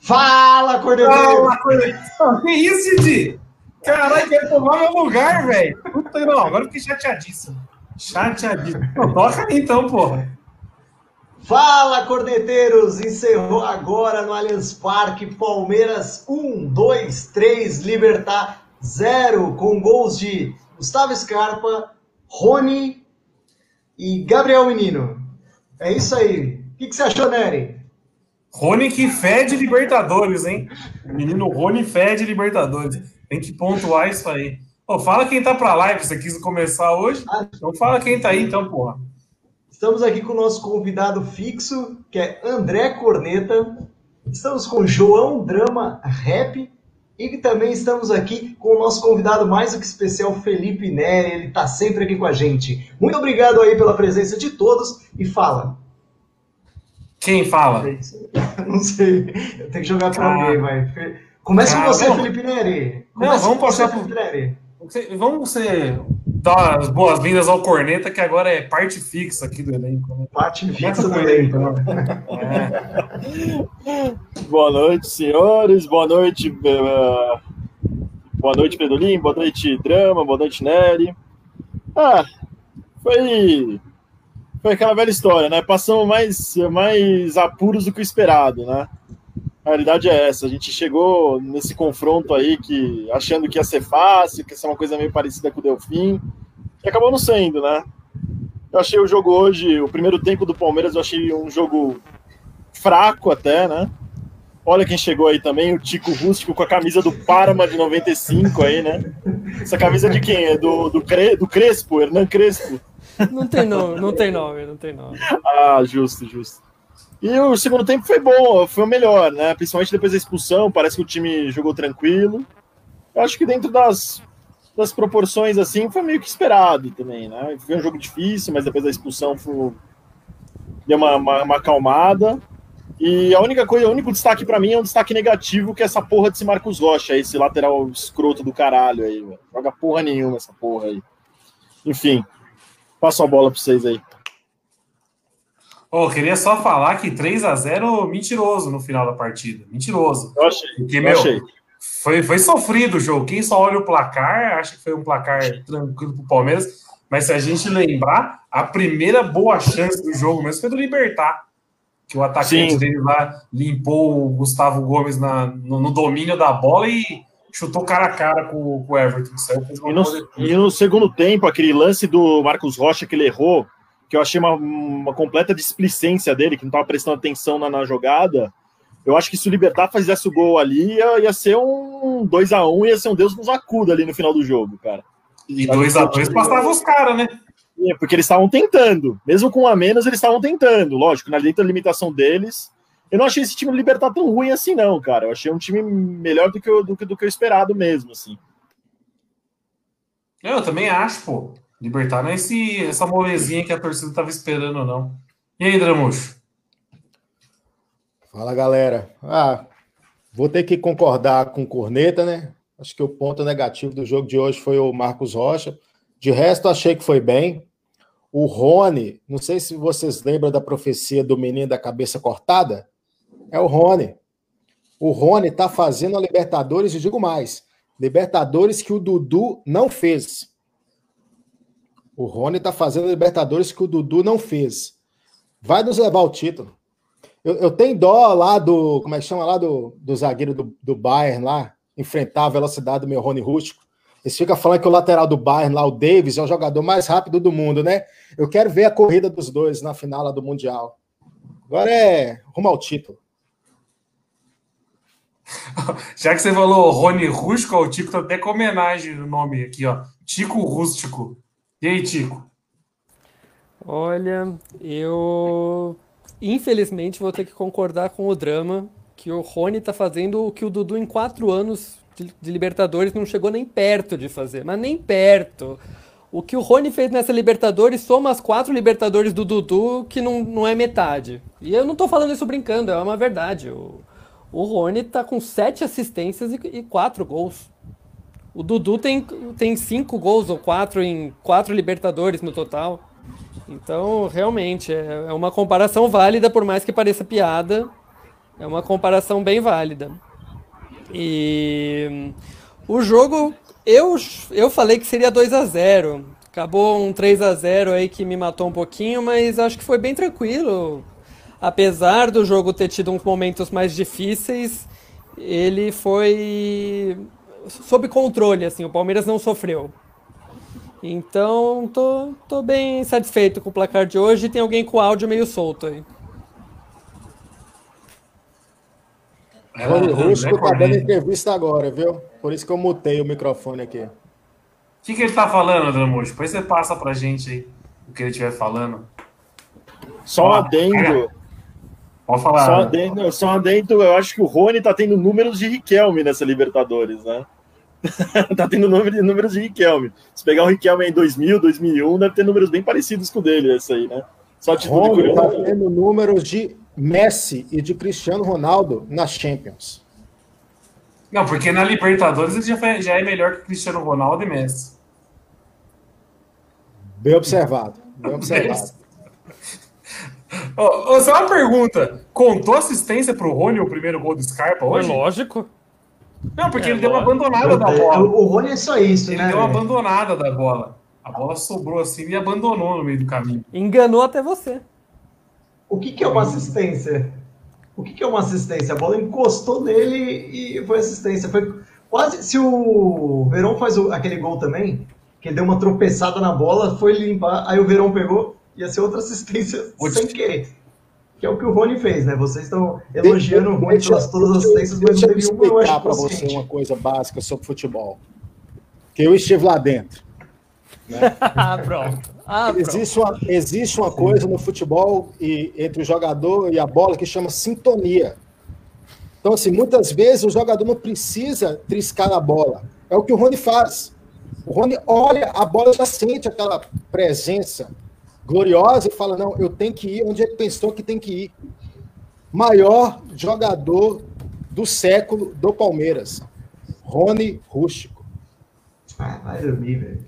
Fala, Cordeiro! Fala, Cordeiro! Que isso, Didi? Caralho, quer tomar meu lugar, velho. Não, agora eu fiquei chateadíssimo. Chateadíssimo. Não, toca aí então, porra. Fala, cordeteiros! Encerrou agora no Allianz Parque, Palmeiras 1, 2, 3, Libertar 0, com gols de Gustavo Scarpa, Rony e Gabriel Menino. É isso aí. O que, que você achou, Nery? Rony que fede Libertadores, hein? O menino Rony fede Libertadores. Tem que pontuar isso aí. Pô, fala quem tá pra live, você quis começar hoje? Ah. Então fala quem tá aí, então, porra. Estamos aqui com o nosso convidado fixo, que é André Corneta. Estamos com João Drama Rap. E também estamos aqui com o nosso convidado mais do que especial, Felipe Neri. Ele está sempre aqui com a gente. Muito obrigado aí pela presença de todos. E fala. Quem fala? Não sei. Eu tenho que jogar para ah. alguém, vai. Começa com você. Felipe Neri. Começa Não, vamos passar por... Neri. Vamos ser dar as boas-vindas ao Corneta, que agora é parte fixa aqui do elenco. Né? Parte fixa do elenco. Né? É. Boa noite, senhores. Boa noite, boa noite, Pedolim. Boa noite, Drama. Boa noite, Nery. Ah, foi foi aquela velha história, né? Passamos mais, mais apuros do que o esperado, né? A realidade é essa. A gente chegou nesse confronto aí que achando que ia ser fácil, que ia ser uma coisa meio parecida com o Delfim, e acabou não sendo, né? Eu achei o jogo hoje, o primeiro tempo do Palmeiras, eu achei um jogo fraco até, né? Olha quem chegou aí também, o Tico Rústico com a camisa do Parma de 95 aí, né? Essa camisa de quem? É do, do, Cre, do Crespo, Hernan Crespo. Não tem nome, não tem nome, não tem nome. Ah, justo, justo. E o segundo tempo foi bom, foi o melhor, né? Principalmente depois da expulsão, parece que o time jogou tranquilo. Eu acho que dentro das, das proporções, assim, foi meio que esperado também, né? Foi um jogo difícil, mas depois da expulsão foi... deu uma, uma, uma acalmada. E a única coisa, o único destaque para mim é um destaque negativo, que é essa porra desse Marcos Rocha, esse lateral escroto do caralho aí, velho. Joga porra nenhuma essa porra aí. Enfim, passo a bola para vocês aí. Oh, queria só falar que 3 a 0 mentiroso no final da partida. Mentiroso. Eu achei. Porque, meu, achei. Foi, foi sofrido o jogo. Quem só olha o placar, acha que foi um placar tranquilo para o Palmeiras. Mas se a gente lembrar, a primeira boa chance do jogo mesmo foi do Libertar. Que o atacante Sim. dele lá limpou o Gustavo Gomes na, no, no domínio da bola e chutou cara a cara com, com o Everton. E no, e no, segundo tempo, aquele lance do Marcos Rocha que ele errou, que eu achei uma, uma completa displicência dele, que não estava prestando atenção na, na, jogada. Eu acho que se o Libertar fizesse o gol ali, ia, ia ser um 2 a 1 ia ser um Deus nos acuda ali no final do jogo, cara. E 2 a 2 passava os caras, né? É, porque eles estavam tentando. Mesmo com um a menos, eles estavam tentando. Lógico, na dentro da limitação deles. Eu não achei esse time do Libertar tão ruim assim, não, cara. Eu achei um time melhor do que, eu, do, que, do que eu esperado mesmo, assim. Eu também acho, pô. Libertar não é esse, essa molezinha que a torcida estava esperando, não. E aí, Dramuxo? Fala, galera. Ah, vou ter que concordar com o Corneta, né? Acho que o ponto negativo do jogo de hoje foi o Marcos Rocha. De resto, achei que foi bem. O Rony, não sei se vocês lembram da profecia do menino da cabeça cortada. É o Rony. O Rony tá fazendo a Libertadores, e digo mais: Libertadores que o Dudu não fez. O Rony tá fazendo Libertadores que o Dudu não fez. Vai nos levar o título. Eu, eu tenho dó lá do. Como é que chama lá do, do zagueiro do, do Bayern lá? Enfrentar a velocidade do meu Rony Rústico. Eles ficam falando que o lateral do Bayern lá, o Davis, é o jogador mais rápido do mundo, né? Eu quero ver a corrida dos dois na final lá do Mundial. Agora é rumo ao título. Já que você falou Rony Rústico, o Tico tá até com homenagem no nome aqui, ó. Tico Rústico. E aí, Tico? Olha, eu infelizmente, vou ter que concordar com o drama que o Rony tá fazendo o que o Dudu em quatro anos de, Libertadores não chegou nem perto de fazer, mas nem perto. O que o Rony fez nessa Libertadores soma as quatro Libertadores do Dudu, que não, não é metade. E eu não tô falando isso brincando, é uma verdade. O, o Rony tá com sete assistências e, e quatro gols. O Dudu tem, tem cinco gols ou quatro em quatro Libertadores no total. Então, realmente, é, é uma comparação válida, por mais que pareça piada. É uma comparação bem válida. E o jogo, eu, eu falei que seria 2 a 0 Acabou um 3 a 0 aí que me matou um pouquinho, mas acho que foi bem tranquilo. Apesar do jogo ter tido uns momentos mais difíceis, ele foi sob controle, assim, o Palmeiras não sofreu. Então, tô, tô bem satisfeito com o placar de hoje. Tem alguém com o áudio meio solto aí. Rony Rusco tá dando entrevista agora, viu? Por isso que eu mutei o microfone aqui. O que, que ele tá falando, Dramujo? Depois você passa pra gente aí o que ele estiver falando. Só um adendo. Pode falar. Só adendo, só adendo, eu acho que o Rony tá tendo números de Riquelme nessa Libertadores, né? tá tendo número, números de Riquelme. Se pegar o Riquelme em 2000, 2001, deve ter números bem parecidos com o dele, esse aí, né? Só título Rony tá tendo números de Messi e de Cristiano Ronaldo nas Champions. Não, porque na Libertadores ele já, foi, já é melhor que Cristiano Ronaldo e Messi. Bem observado. Bem observado. Oh, oh, só uma pergunta. Contou assistência para o Rony o primeiro gol do Scarpa hoje? É lógico. Não, porque é, ele deu uma abandonada da bola. O Rony é só isso, ele né? Ele deu uma abandonada da bola. A bola sobrou assim e abandonou no meio do caminho. Enganou até você. O que, que é uma assistência? O que, que é uma assistência? A bola encostou nele e foi assistência. Foi quase. Se o Verão faz o, aquele gol também, que deu uma tropeçada na bola, foi limpar, aí o Verão pegou, ia ser outra assistência sem querer. Que é o que o Rony fez, né? Vocês estão elogiando o Rony pelas todas as assistências, mas não teve uma, eu acho para você uma coisa básica sobre futebol. Que eu estive lá dentro. Né? ah, pronto. Ah, existe, uma, existe uma coisa no futebol e entre o jogador e a bola que chama sintonia. Então, assim, muitas vezes o jogador não precisa triscar a bola. É o que o Rony faz. O Rony olha, a bola já sente aquela presença gloriosa e fala: não, eu tenho que ir onde ele pensou que tem que ir. Maior jogador do século do Palmeiras, Rony Rústico. Ah, vai dormir, velho.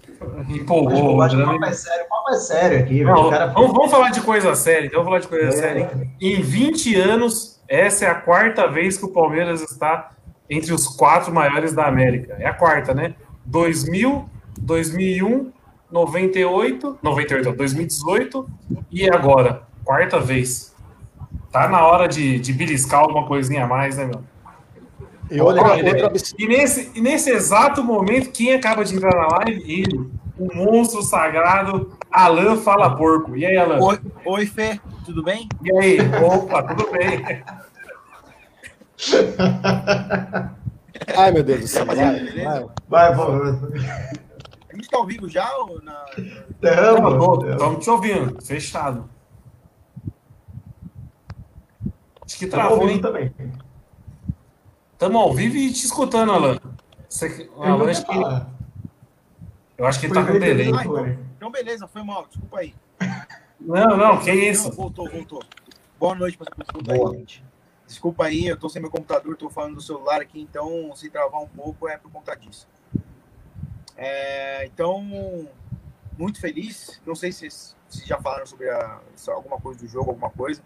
Empolgou. Mas, o papo é sério, o papo é sério aqui, Não, cara... vamos, vamos, falar de coisa séria, então vamos falar de coisa é. séria. Em 20 anos, essa é a quarta vez que o Palmeiras está entre os quatro maiores da América. É a quarta, né? 2000, 2001, 98, 98, 2018 e agora, quarta vez. Tá na hora de, de beliscar alguma coisinha a mais, né, meu? E, olha, olha, e, nesse, e nesse exato momento, quem acaba de entrar na live? Ele, o monstro sagrado, Alan Fala Porco. E aí, Alan? Oi, oi Fê, tudo bem? E aí? Opa, tudo bem. Ai, meu Deus do céu. Vai, vai, vai. A gente tá ao vivo já? Ou na... Estamos te ouvindo, fechado. Acho que travou, hein? também. Estamos ao vivo e te escutando, Alan. Você, Alan acho que, eu acho que ele tá com delay. Ah, então, então, beleza, foi mal, desculpa aí. Não, não, que isso? Voltou, voltou. Boa noite para todo mundo aí, gente. Desculpa aí, eu tô sem meu computador, tô falando do celular aqui, então se travar um pouco é por conta disso. É, então, muito feliz. Não sei se, se já falaram sobre a, alguma coisa do jogo, alguma coisa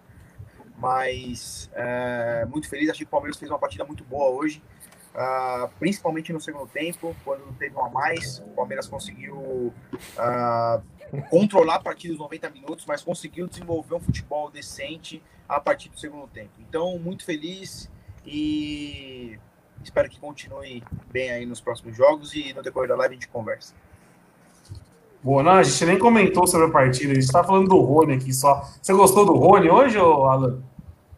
mas é, muito feliz. Achei que o Palmeiras fez uma partida muito boa hoje, uh, principalmente no segundo tempo, quando teve um a mais. O Palmeiras conseguiu uh, controlar a partida dos 90 minutos, mas conseguiu desenvolver um futebol decente a partir do segundo tempo. Então, muito feliz e espero que continue bem aí nos próximos jogos e no decorrer da live a gente conversa. Boa, não, a gente nem comentou sobre a partida, a gente tá falando do Rony aqui só. Você gostou do Rony hoje, ou Alan?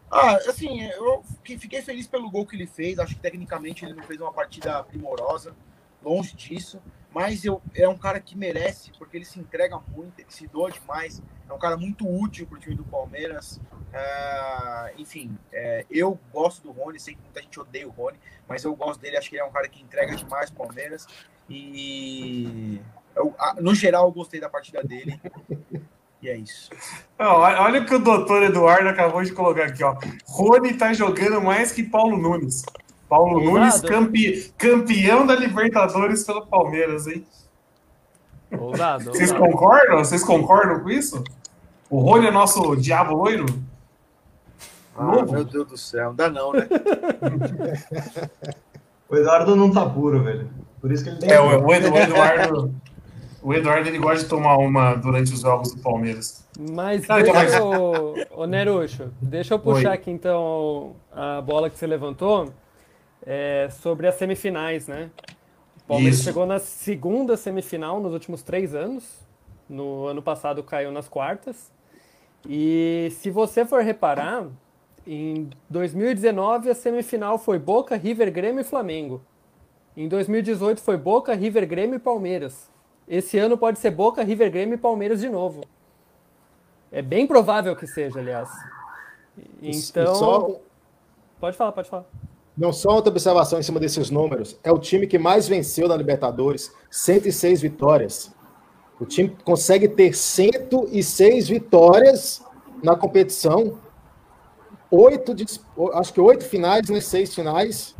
Ah, assim, eu fiquei feliz pelo gol que ele fez. Acho que tecnicamente ele não fez uma partida primorosa, longe disso. Mas eu, é um cara que merece, porque ele se entrega muito, ele se doa demais. É um cara muito útil pro time do Palmeiras. Uh, enfim, é, eu gosto do Rony, sei que muita gente odeia o Rony, mas eu gosto dele, acho que ele é um cara que entrega demais o Palmeiras. E eu, no geral, eu gostei da partida dele. E é isso. olha, olha o que o doutor Eduardo acabou de colocar aqui, ó. Rony tá jogando mais que Paulo Nunes. Paulo Ousado. Nunes, campe, campeão da Libertadores pelo Palmeiras, hein? Ousado, Vocês concordam? Vocês concordam com isso? O Rony é nosso diabo loiro? Ah, meu Deus do céu, não dá não, né? o Eduardo não tá puro, velho. Por isso que ele tem. É, o, o Eduardo. O Eduardo ele gosta de tomar uma durante os jogos do Palmeiras. Mas não, deixa então, eu, ô Nerucho, deixa eu puxar Oi. aqui então a bola que você levantou é, sobre as semifinais, né? O Palmeiras Isso. chegou na segunda semifinal nos últimos três anos. No ano passado caiu nas quartas. E se você for reparar, em 2019 a semifinal foi Boca, River, Grêmio e Flamengo. Em 2018 foi Boca, River, Grêmio e Palmeiras. Esse ano pode ser Boca, River, Grêmio e Palmeiras de novo. É bem provável que seja, aliás. Então. Só... Pode falar, pode falar. Não só outra observação em cima desses números. É o time que mais venceu na Libertadores, 106 vitórias. O time consegue ter 106 vitórias na competição. Oito, acho que oito finais, né? Seis finais.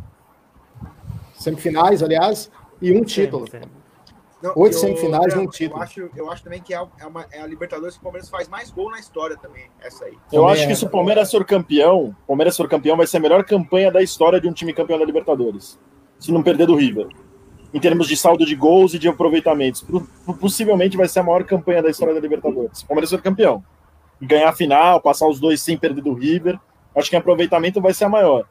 Semifinais, aliás, e um título. Sim, sim. Não, Oito eu, semifinais e um título. Eu acho, eu acho também que é, é, uma, é a Libertadores que o Palmeiras faz mais gol na história também, essa aí. Eu acho que se o Palmeiras for campeão, o Palmeiras for campeão, vai ser a melhor campanha da história de um time campeão da Libertadores. Se não perder do River. Em termos de saldo de gols e de aproveitamentos. Possivelmente vai ser a maior campanha da história da Libertadores. Se o Palmeiras for campeão. Ganhar a final, passar os dois sem perder do River. Acho que o aproveitamento vai ser a maior.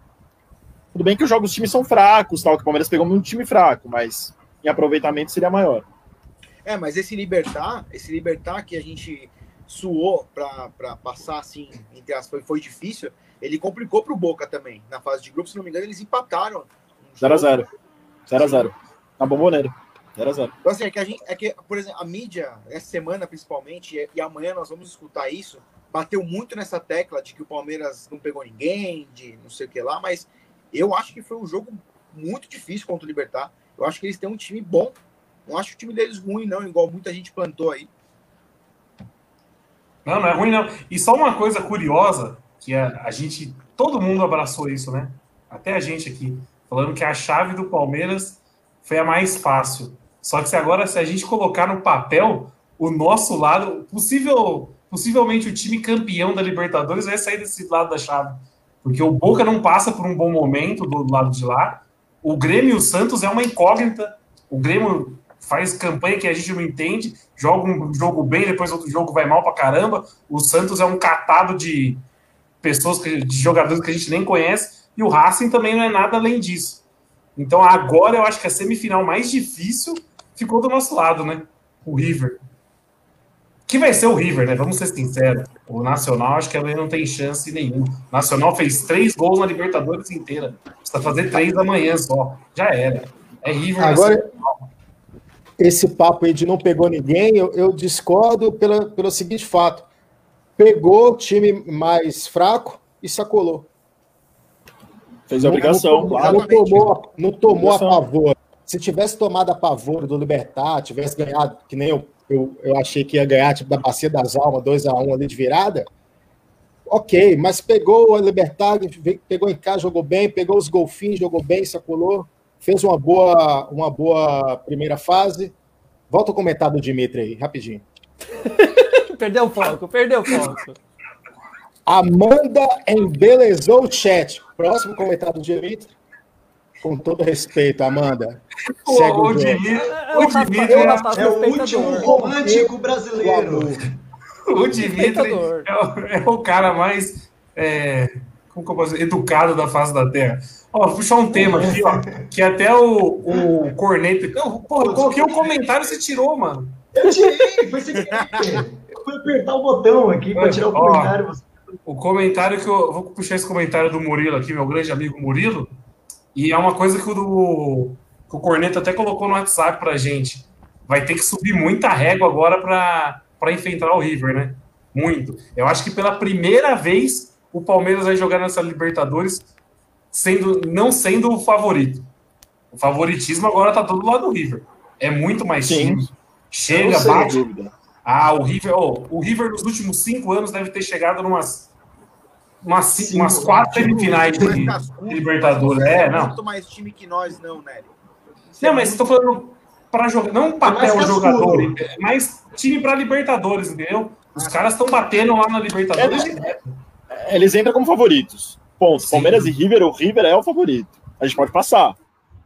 Tudo bem que os jogos dos times são fracos, tal, que o Palmeiras pegou um time fraco, mas em aproveitamento seria maior. É, mas esse libertar, esse libertar que a gente suou para passar assim, entre as foi, foi difícil, ele complicou para o Boca também. Na fase de grupo, se não me engano, eles empataram. 0x0. 0x0. Na bomboneira. 0x0. Então, assim, é que a gente, é que, por exemplo, a mídia, essa semana principalmente, e, e amanhã nós vamos escutar isso, bateu muito nessa tecla de que o Palmeiras não pegou ninguém, de não sei o que lá, mas eu acho que foi um jogo muito difícil contra o Libertar. Eu acho que eles têm um time bom. Não acho o time deles ruim, não, igual muita gente plantou aí. Não, não é ruim, não. E só uma coisa curiosa, que a, a gente, todo mundo abraçou isso, né? Até a gente aqui, falando que a chave do Palmeiras foi a mais fácil. Só que se agora, se a gente colocar no papel, o nosso lado, possível, possivelmente o time campeão da Libertadores vai sair desse lado da chave. Porque o Boca não passa por um bom momento do lado de lá. O Grêmio e o Santos é uma incógnita. O Grêmio faz campanha que a gente não entende, joga um jogo bem, depois outro jogo vai mal pra caramba. O Santos é um catado de pessoas, de jogadores que a gente nem conhece. E o Racing também não é nada além disso. Então agora eu acho que a semifinal mais difícil ficou do nosso lado, né? O River que vai ser o River, né? Vamos ser sinceros. O Nacional, acho que ele não tem chance nenhuma. O Nacional fez três gols na Libertadores inteira. Precisa fazer três amanhã só. Já era. É River Agora, Nacional. esse papo aí de não pegou ninguém, eu, eu discordo pela, pelo seguinte fato. Pegou o time mais fraco e sacolou. Fez a obrigação. Não, não, não tomou, não tomou a favor. Se tivesse tomado a favor do Libertar, tivesse ganhado, que nem eu eu, eu achei que ia ganhar tipo da Bacia das Almas 2 a 1 ali de virada. Ok, mas pegou a Libertad, pegou em casa, jogou bem, pegou os golfinhos, jogou bem, sacolou, fez uma boa, uma boa primeira fase. Volta o comentário do Dimitri aí, rapidinho. perdeu o foco, perdeu o foco. Amanda embelezou o chat. Próximo comentário do Dimitri. Com todo respeito, Amanda. Segue o, o, Dimitri, o Dimitri é, é, o último romântico brasileiro. O Dimitri é o, é o cara mais é, como que eu posso dizer? educado da face da Terra. Ó, vou puxar um tema aqui, ó, que até o, o Corneto. Porra, eu coloquei um comentário e você tirou, mano. Eu tirei, foi sem querer. Eu fui apertar o botão aqui para tirar o comentário. O comentário que eu. Vou puxar esse comentário do Murilo aqui, meu grande amigo Murilo. E é uma coisa que o, do, que o Corneto até colocou no WhatsApp pra gente. Vai ter que subir muita régua agora para enfrentar o River, né? Muito. Eu acho que pela primeira vez o Palmeiras vai jogar nessa Libertadores sendo, não sendo o favorito. O favoritismo agora tá todo lado do River. É muito mais Sim. time. Chega, bate. dúvida. Ah, o River, oh, o River nos últimos cinco anos deve ter chegado numas umas, Cinco, umas quatro semifinais Mas de, Libertadores. É, não. muito mais time que nós, não, Nery. Não, mas estou falando para jogar, não um papel mais jogador, é mais time para Libertadores, entendeu? Os caras estão batendo lá na Libertadores. Eles entram como favoritos. Ponto. Palmeiras e River, o River é o favorito. A gente pode passar.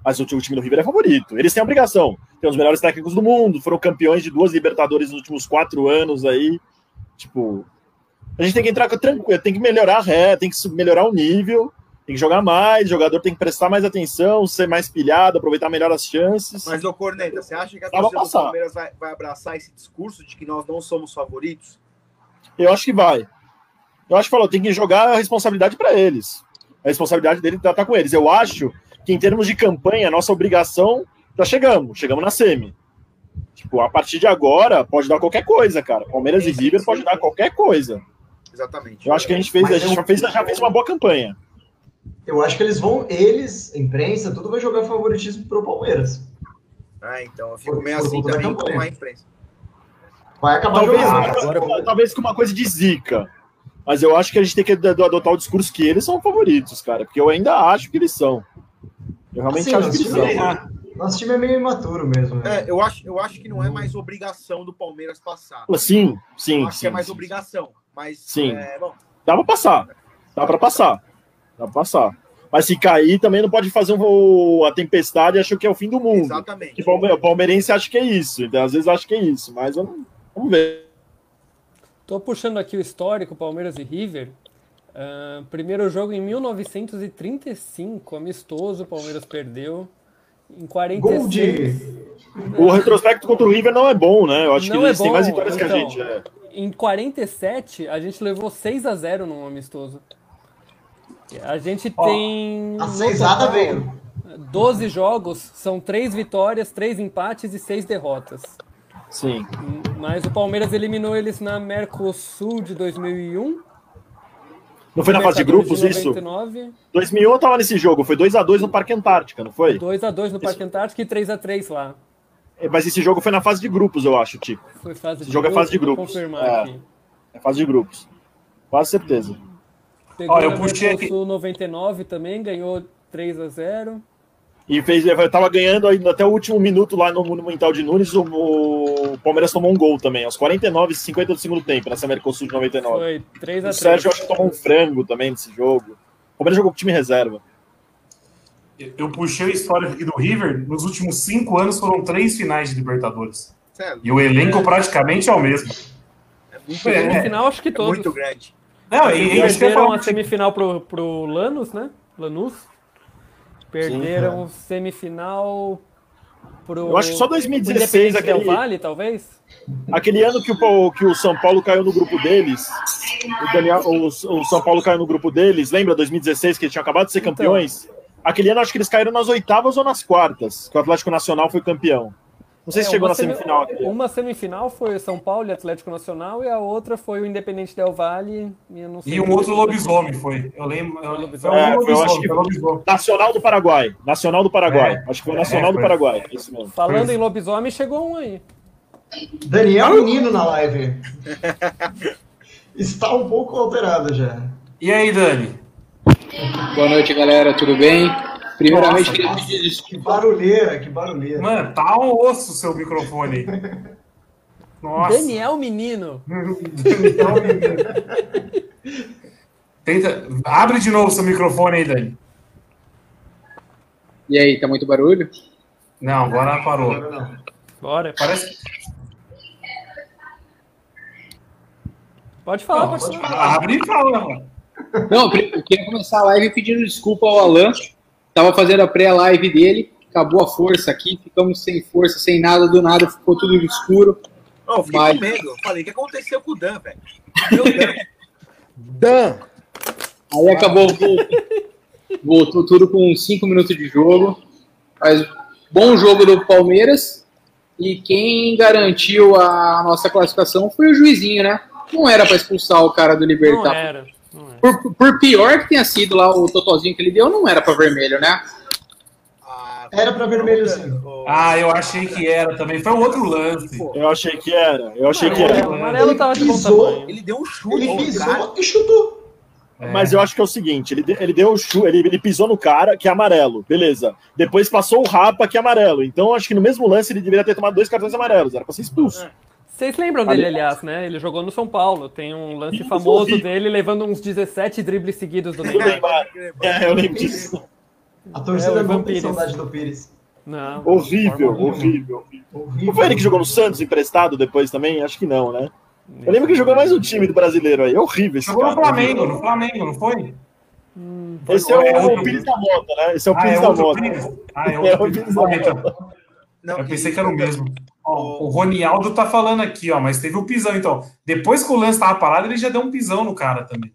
Mas o time do River é favorito. Eles têm a obrigação. Tem os melhores técnicos do mundo, foram campeões de duas Libertadores nos últimos quatro anos aí. Tipo, a gente tem que entrar com- tranquilo, tem que melhorar a ré, tem que melhorar o nível, tem que jogar mais, o jogador tem que prestar mais atenção, ser mais pilhado, aproveitar melhor as chances. Mas, ô Corneta, você acha que a pra torcida do. Palmeiras vai, vai abraçar esse discurso de que nós não somos favoritos? Eu acho que vai. Eu acho que falou, tem que jogar a responsabilidade para eles. A responsabilidade dele tá, tá com eles. Eu acho que em termos de campanha, a nossa obrigação já chegamos, chegamos na semi. Tipo, a partir de agora pode dar qualquer coisa, cara. Palmeiras e River pode dar qualquer coisa. Exatamente. Eu acho que a gente fez, Mas a gente eu- já fez, já fez uma boa campanha. Eu acho que eles vão, eles, imprensa, tudo vai jogar favoritismo pro Palmeiras. Ah, então eu fico Por- meio por assim também com a imprensa. Vai acabar Talvez, jogando. agora- talvez com uma coisa de zica. Mas eu acho que a gente tem que ad- adotar o discurso que eles são favoritos, cara. Porque eu ainda acho que eles são. Eu realmente Assim, acho nosso que eles time, são. é, nosso time é meio imaturo mesmo. né? É, eu acho, eu acho que não é mais obrigação do Palmeiras passar. Sim, sim, Eu acho sim. que é mais sim. obrigação. Mas, Sim. é, bom, Dá pra passar. Dá pra passar. Dá pra passar. Mas se cair, também não pode fazer um, a tempestade e achar que é o fim do mundo. exatamente. Que o palmeirense acha que é isso. Então, às vezes acha que é isso. Mas eu não- vamos ver. Tô puxando aqui o histórico, Palmeiras e River. Ah, primeiro jogo em 1935, amistoso, o Palmeiras perdeu. Em 46. Gol de. O retrospecto contra o River não é bom, né? Eu acho Não que eles é têm mais vitórias que a então. gente. é. Em 47, a gente levou 6 a 0 num amistoso. A gente Ó, tem. A seisada total, veio. 12 jogos, são 3 vitórias, 3 empates e 6 derrotas. Sim. Mas o Palmeiras eliminou eles na Mercosul de 2001. Não foi na fase de grupos isso? 99, 2001 eu tava nesse jogo. Foi 2x2 no Parque Antártica, não foi? 2x2 no Parque Antártico e 3x3 lá. É, Mas esse jogo foi na fase de grupos, eu acho, Tico. Foi fase Esse jogo é fase de grupos. É. aqui. É fase de grupos. Quase certeza. Pegou Ó, eu puxei aqui- Mercosul 99 também, ganhou 3x0. E fez, eu tava ganhando ainda até o último minuto lá no Monumental de Nunes. O, o Palmeiras tomou um gol também, aos 49 e 50 do segundo tempo, nessa Mercosul de 99. Foi O 3x3. Sérgio acho que tomou um frango também nesse jogo. O Palmeiras jogou com time reserva. Eu puxei o histórico aqui do River. Nos últimos cinco anos foram três finais de Libertadores. Sério, E o elenco praticamente é o mesmo. é muito, É. No final, acho que é todos. muito grande. Não, e, e Perderam a semifinal pro, pro Lanús, né? Lanús. Perderam semifinal pro. Eu acho que só 2016 Independente aquele- Del Vale, talvez? Aquele ano que o, que o São Paulo caiu no grupo deles, o, Daniel, o, o São Paulo caiu no grupo deles, lembra 2016 que eles tinham acabado de ser Então. Aquele ano acho que eles caíram nas oitavas ou nas quartas, que o Atlético Nacional foi campeão. Não sei se É, chegou uma na semi- semifinal. ano. Uma semifinal foi São Paulo e Atlético Nacional, e a outra foi o Independente Del Vale. E, eu não sei E um outro lobisomem foi. Eu lembro. eu- Foi um É, eu lobisomem, acho que- foi lobisomem. Nacional do Paraguai. Nacional do Paraguai. É. Acho que foi Nacional É, do foi. Paraguai. Isso mesmo. Falando Foi. em lobisomem, chegou um aí. Daniel Menino na live. Está um pouco alterado já. E aí, Dani? Boa noite, galera, tudo bem? Primeiramente, Nossa, queria pedir Que desculpa. barulheira, que barulheira. Mano, tá um osso o seu microfone aí. Nossa. Daniel Menino. Daniel Menino. Tenta, abre de novo seu microfone aí, Dani. E aí, tá muito barulho? Não, agora parou. Bora. Parece. Pode falar, Não, pode falar. abre e fala, mano. Não, eu queria começar a live pedindo desculpa ao Alan. Tava fazendo a pré-live dele, acabou a força aqui, ficamos sem força, sem nada, do nada ficou tudo escuro. Não, eu fiquei Mas- com medo. Eu Falei, o que aconteceu com o Dan, velho? Dan. Dan, Aí acabou, voltou, voltou tudo com cinco minutos de jogo. Mas bom jogo do Palmeiras. E quem garantiu a nossa classificação foi o juizinho, né? Não era para expulsar o cara do Não Libertar. era. Por, por pior que tenha sido lá o totozinho que ele deu, não era pra vermelho, né? Ah, Era pra vermelho, sim. o- Ah, eu achei que era também. Foi um outro lance. Eu achei que era, eu achei que O era. amarelo tava de pisou. Ele deu um chute. Ele pisou e chutou. É. Mas eu acho que é o seguinte, ele, ele deu o chu, ele, ele pisou no cara, que é amarelo, beleza. Depois passou o rapa, que é amarelo. Então acho que no mesmo lance ele deveria ter tomado dois cartões amarelos, era pra ser expulso. Vocês lembram dele, aliás, né? Ele jogou no São Paulo. Tem um lance famoso dele levando uns 17 dribles seguidos do Neymar. é, eu lembro disso. A torcida É, o não Ivan tem Pires. saudade do Pires. Não. Horrível, horrível. Horrível. Não foi ele que jogou no Santos emprestado depois também? Acho que não, né? Eu lembro que jogou mais um time do brasileiro aí. É horrível esse Jogou no cara. Flamengo, no Flamengo, não foi? Esse é É o, Pires da Mota, né? Esse é o Ah, Pires é da Mota. Pires? Ah, é É o Pires da Ah, então. Não, Eu pensei que era o mesmo. Ó, o Ronialdo tá falando aqui, ó, mas teve um pisão, então. Depois que o lance tava parado, ele já deu um pisão no cara também.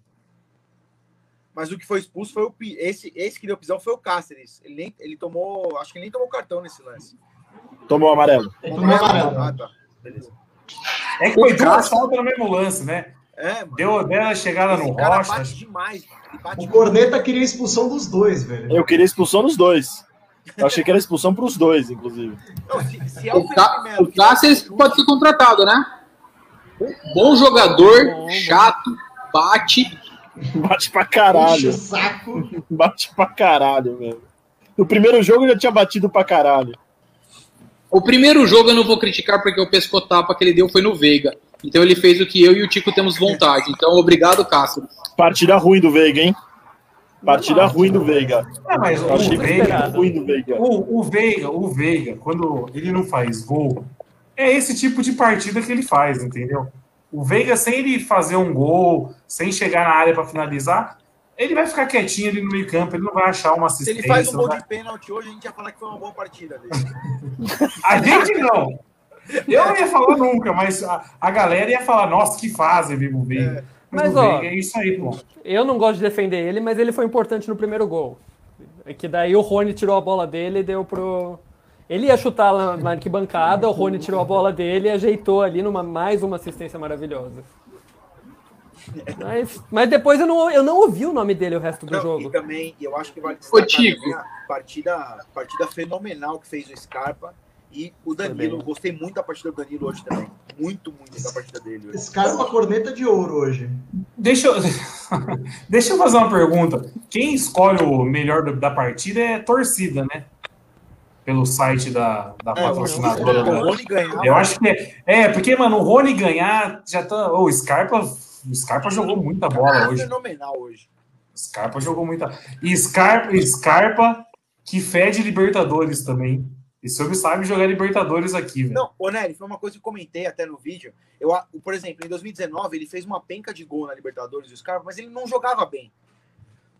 Mas o que foi expulso foi o Pi- esse esse que deu pisão foi o Cáceres. Ele nem ele tomou, acho que ele nem tomou cartão nesse lance. Tomou amarelo. Tomou amarelo. Ah, tá. Beleza. É que foi duas faltas no mesmo lance, né? É, mano. Deu, deu a chegada no Esse cara Rocha. bate demais, bate O Corneta queria a expulsão dos dois, velho. Eu queria expulsão dos dois. Eu achei que era expulsão pros dois, inclusive. Não, se, se é o O, Cáceres pode ser contratado, né? Bom jogador, Bom, bom. chato, bate. Bate pra caralho. Bate pra caralho, velho. No primeiro jogo já tinha batido pra caralho. O primeiro jogo eu não vou criticar porque o pescotapa que ele deu foi no Veiga. Então ele fez o que eu e o Tico temos vontade. Então obrigado, Cáceres. Partida ruim do Veiga, hein? Partida Não, ruim do Veiga. É, mas o bem Veiga, ruim do Veiga. o, o Veiga, o Veiga, quando ele não faz gol, é esse tipo de partida que ele faz, entendeu? O Veiga, sem ele fazer um gol, sem chegar na área para finalizar, ele vai ficar quietinho ali no meio campo, ele não vai achar uma Se assistência. ele faz um gol vai- de pênalti hoje, a gente ia falar que foi uma boa partida dele. A gente não. Eu não ia falar nunca, mas a, a galera ia falar, nossa, que fase, viu, o Veiga. Mas, Mas, ó, é isso aí, pô. Eu não gosto de defender ele, mas ele foi importante no primeiro gol. É que daí o Rony tirou a bola dele e deu pro. Ele ia chutar lá na arquibancada, o Rony tirou a bola dele e ajeitou ali numa mais uma assistência maravilhosa. Mas, mas depois eu não, eu não ouvi o nome dele o resto do Não, jogo. E também, eu acho que vale destacar a partida, partida fenomenal que fez o Scarpa e o Danilo. Gostei muito da partida do Danilo hoje também. Muito, muito da partida dele hoje. Esse cara é uma corneta de ouro hoje. Deixa eu, deixa eu fazer uma pergunta. Quem escolhe o melhor da partida é a torcida, né? Pelo site da, da É, patrocinadora. o da- Rony ganhava. Eu acho que é. É, porque, mano, o Rony ganhar já tá. Ô, o Scarpa. O Scarpa jogou muita bola hoje. fenomenal hoje. Scarpa jogou muita. E Scarpa, Scarpa que fede Libertadores também. Esse homem sabe jogar Libertadores aqui, velho. Não, ô Nery, foi uma coisa que eu comentei até no vídeo. Eu, por exemplo, em 2019, ele fez uma penca de gol na Libertadores do Scarpa, mas ele não jogava bem.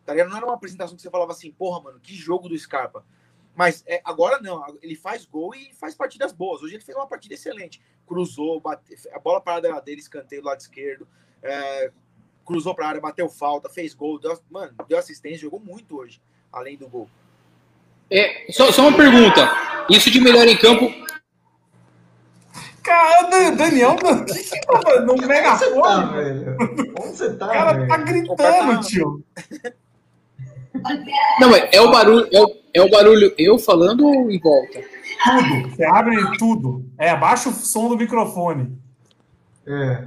Tá ligado? Não era uma apresentação que você falava assim, porra, mano, que jogo do Scarpa. Mas é, agora não, ele faz gol e faz partidas boas. Hoje ele fez uma partida excelente. Cruzou, bate, a bola parada dele, escanteio do lado esquerdo. é, cruzou pra área, bateu falta, fez gol. Deu, mano, deu assistência, jogou muito hoje, além do gol. É, só, só uma pergunta. Isso de melhor em campo, Cara, Dan- Daniel, o que que tá no Onde você tá, megafone? velho? Onde você tá, O cara velho? tá O cara gritando, tá- tio. Não, mas é o barulho, é o, é o barulho eu falando ou em volta? Tudo. Você abre tudo. É, abaixa o som do microfone. É.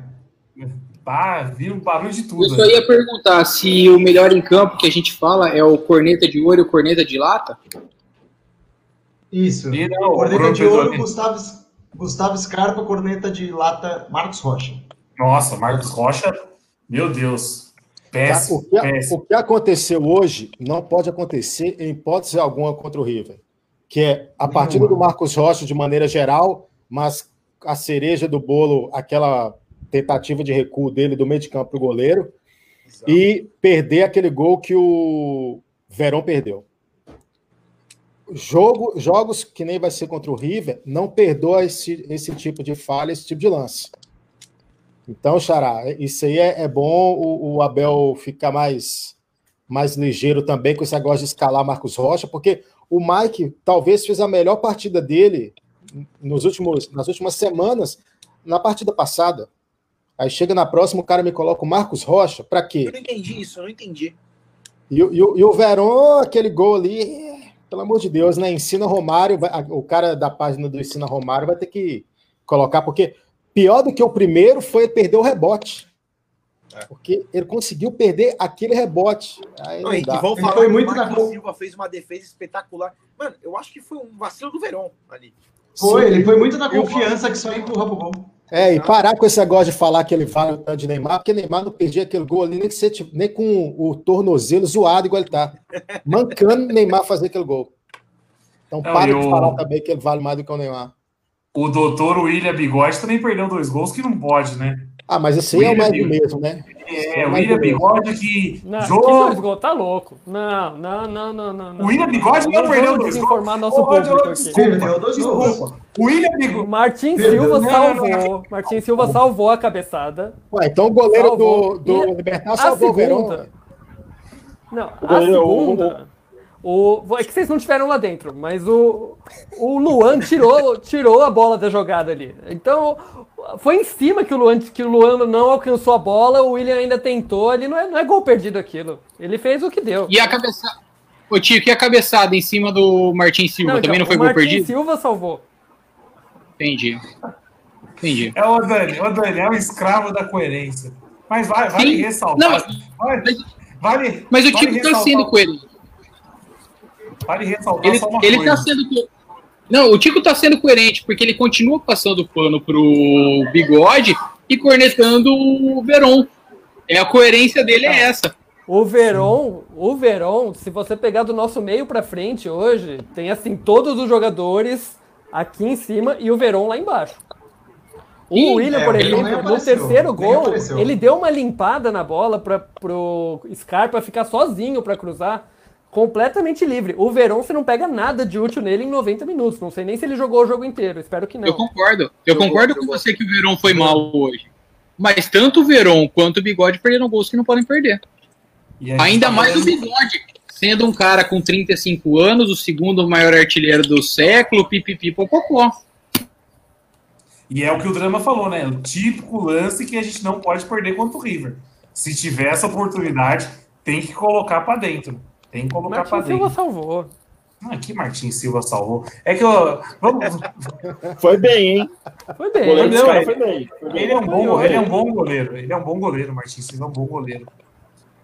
Tá, vira um barulho de Eu tudo. só ia perguntar se o melhor em campo que a gente fala é o corneta de ouro e o corneta de lata. Isso. E não, corneta de ouro. Gustavo, Gustavo Scarpa, corneta de lata, Marcos Rocha. Nossa, Marcos Rocha, meu Deus. Péssimo, O que, péssimo. o que aconteceu hoje não pode acontecer em hipótese alguma contra o River. Que é a partida do Marcos Rocha de maneira geral, mas a cereja do bolo, aquela tentativa de recuo dele do meio de campo para o goleiro, e perder aquele gol que o Verão perdeu. Jogo, jogos que nem vai ser contra o River, não perdoa esse, esse tipo de falha, esse tipo de lance. Então, Xará, isso aí é, é bom o, o Abel ficar mais, mais ligeiro também com esse negócio de escalar Marcos Rocha, porque o Mike talvez fez a melhor partida dele nos últimos, nas últimas semanas na partida passada. Aí chega na próxima, o cara me coloca o Marcos Rocha, pra Eu quê? não entendi isso, eu não entendi. E, o- e, e o Verón, aquele gol ali, pelo amor de Deus, né? Ensina Romário, o cara da página do Ensina Romário vai ter que colocar, porque pior do que o primeiro foi ele perder o rebote. É. Porque ele conseguiu perder aquele rebote. Aí Não, não e, Ele falar foi que muito gol. Silva fez uma defesa espetacular. Mano, eu acho que foi um vacilo do Verón ali. Foi, Sim. ele foi muito na confiança que só empurra pro gol. É, e parar com esse negócio de falar que ele vale o tanto de Neymar, porque Neymar não perdia aquele gol ali, nem, nem com o tornozelo zoado igual ele tá. Mancando Neymar fazer aquele gol. Então Não, para de falar também que ele vale mais do que o Neymar. O doutor William Bigode também perdeu dois gols que não pode, né? Ah, mas esse aí é o mais do William mesmo, né? É, o William Bigode que Não, que jogo. gols, tá louco. Não, não, não, não, não. não. O William Bigode não Vamos perdeu dois gols. nosso aqui. desculpa, Perdeu dois gols. desculpa. O William O Bigode. Martin. Silva Não, não, salvou. Martin Silva salvou a cabeçada. Ué, então o goleiro Salvou. do, do Libertar salvou o segunda. Não, a o- segunda. O, é que vocês não estiveram lá dentro, mas o, o Luan tirou, tirou a bola da jogada ali. Então, foi em cima que o, Luan, que o Luan não alcançou a bola, o William ainda tentou, ali não é, não é gol perdido aquilo. Ele fez o que deu. E a cabeçada. Ô, Tio, e a cabeçada em cima do Martin Silva? também então, não foi gol Martin perdido? Silva salvou. Entendi. Entendi. É o Dani, o Dani é o escravo da coerência. Mas vai, vale ressaltar. Não, mas- vale, mas- vale, Mas o vale Tico tá sendo coerente. Vale ressaltar Ele, só uma ele coisa. tá sendo. Não, o Tico tá sendo coerente, porque ele continua passando pano pro bigode e cornetando o Veron. É a coerência dele é essa. O Veron, o Veron, se você pegar do nosso meio pra frente hoje, tem assim todos os jogadores aqui em cima e o Veron lá embaixo. O Sim, William, é, por exemplo, no terceiro gol, ele deu uma limpada na bola para pro Scarpa ficar sozinho pra cruzar, completamente livre. O Veron, você não pega nada de útil nele em 90 minutos. Não sei nem se ele jogou o jogo inteiro. Espero que Eu não. concordo. Eu Jogou, concordo com jogou. você que o Veron foi mal hoje. Mas tanto o Veron quanto o bigode perderam gols que não podem perder. E Ainda tá mais o bigode. Sendo um cara com 35 anos, o segundo maior artilheiro do século, pipipi popopó. E é o que o Drama falou, né? O típico lance que a gente não pode perder contra o River. Se tiver essa oportunidade, tem que colocar pra dentro. Tem que colocar pra Martin Silva dentro. salvou. Ah, que Martin Silva salvou. É que eu. Vamos, Foi bem, hein? Foi bem. goleiro não, foi bem. Foi bem. ele, é um bom, ele é um bom goleiro. Ele é um bom goleiro, Martin Silva é um bom goleiro.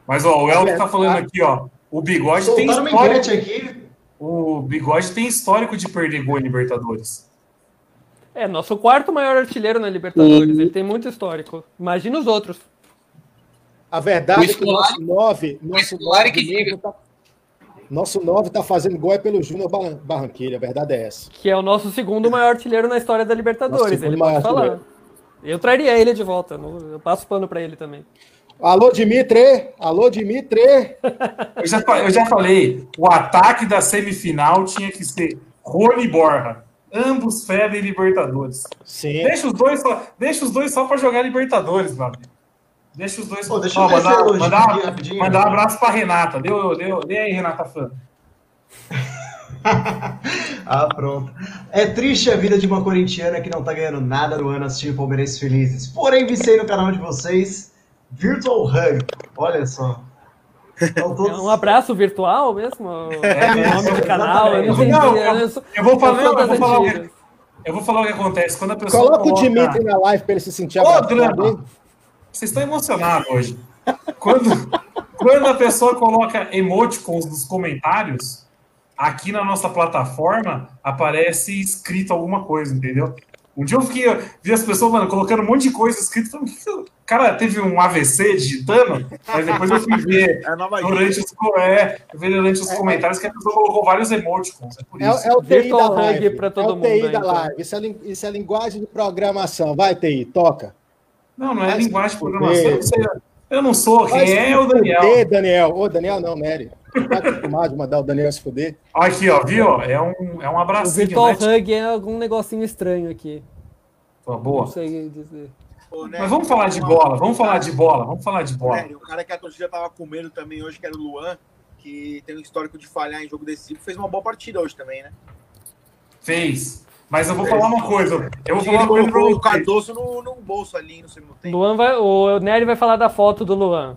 Mas ó, o Elton tá falando aqui, ó. O bigode tem Soltaram histórico. aqui. O bigode tem histórico de perder gol em Libertadores. É, nosso quarto maior artilheiro na Libertadores. Uhum. Ele tem muito histórico. Imagina os outros. A verdade O é que o nosso 9, nosso Scolari 9 que diga. tá, nosso 9 tá fazendo gol é pelo Júnior Barran- Barranquilha, a verdade é essa. Que é o nosso segundo maior artilheiro na história da Libertadores. Ele pode falar. artilheiro. Eu traria ele de volta. Eu passo pano pra ele também. Alô, Dimitri! Alô, Dimitri! Eu já, eu já falei, o ataque da semifinal tinha que ser Rony e Borja. Ambos fedem Libertadores. Sim. Deixa os dois só, deixa os dois só para jogar Libertadores, meu amigo. Deixa os dois. Pô, deixa esse mandar, mandar, aqui rapidinho. mandar um abraço para Renata. Deu, deu, dê aí, Renata Fã. Ah, pronto. É triste a vida de uma corintiana que não tá ganhando nada no ano assistindo Palmeirenses felizes. Porém, vicei no canal de vocês Virtual Hug. Olha só. Estão É todos... um abraço virtual mesmo? É, o nome do canal? Eu não. Não, eu, sou- eu vou falar- eu vou falar o que-. Eu vou falar o que acontece. Quando a pessoa. Coloca o coloca- Dimitri na live para ele se sentir abraçado? Vocês estão emocionados hoje. Quando, quando a pessoa coloca emoticons nos comentários, aqui na nossa plataforma aparece escrito alguma coisa, entendeu? Um dia eu fiquei, eu vi as pessoas, mano, colocando um monte de coisa escrito. falei, "Que que eu-" O cara teve um AVC digitando, mas depois eu fui ver É a nova durante os, é, durante os comentários que a pessoa colocou vários emoticons. É por É, isso. é o TI da Virtual hug live. pra todo é o mundo TI da então. live. Isso é, isso é linguagem de programação. Vai, TI, toca. Não, não é Mas linguagem de programação. Eu não, sei, eu não sou. Vai Quem é se o Daniel? fuder, Daniel. Ô, Daniel não, Nery. Tá acostumado de mandar o Daniel se fuder. Aqui, ó, viu? É um, é um O abracinho, Virtual né? Hug é algum negocinho estranho aqui. Tá boa. Não sei dizer. Ô, Nery, Mas vamos falar de bola, vamos falar de bola, vamos falar de bola. Nery, o cara que a torcida tava com medo também hoje, que era o Luan, que tem um histórico de falhar em jogo decisivo, fez uma boa partida hoje também, né? Fez. Mas eu vou falar uma coisa. Eu vou falar uma coisa pra colocou o. Cardoso no, no bolso ali no segundo tempo. Luan vai, o Nery vai falar da foto do Luan.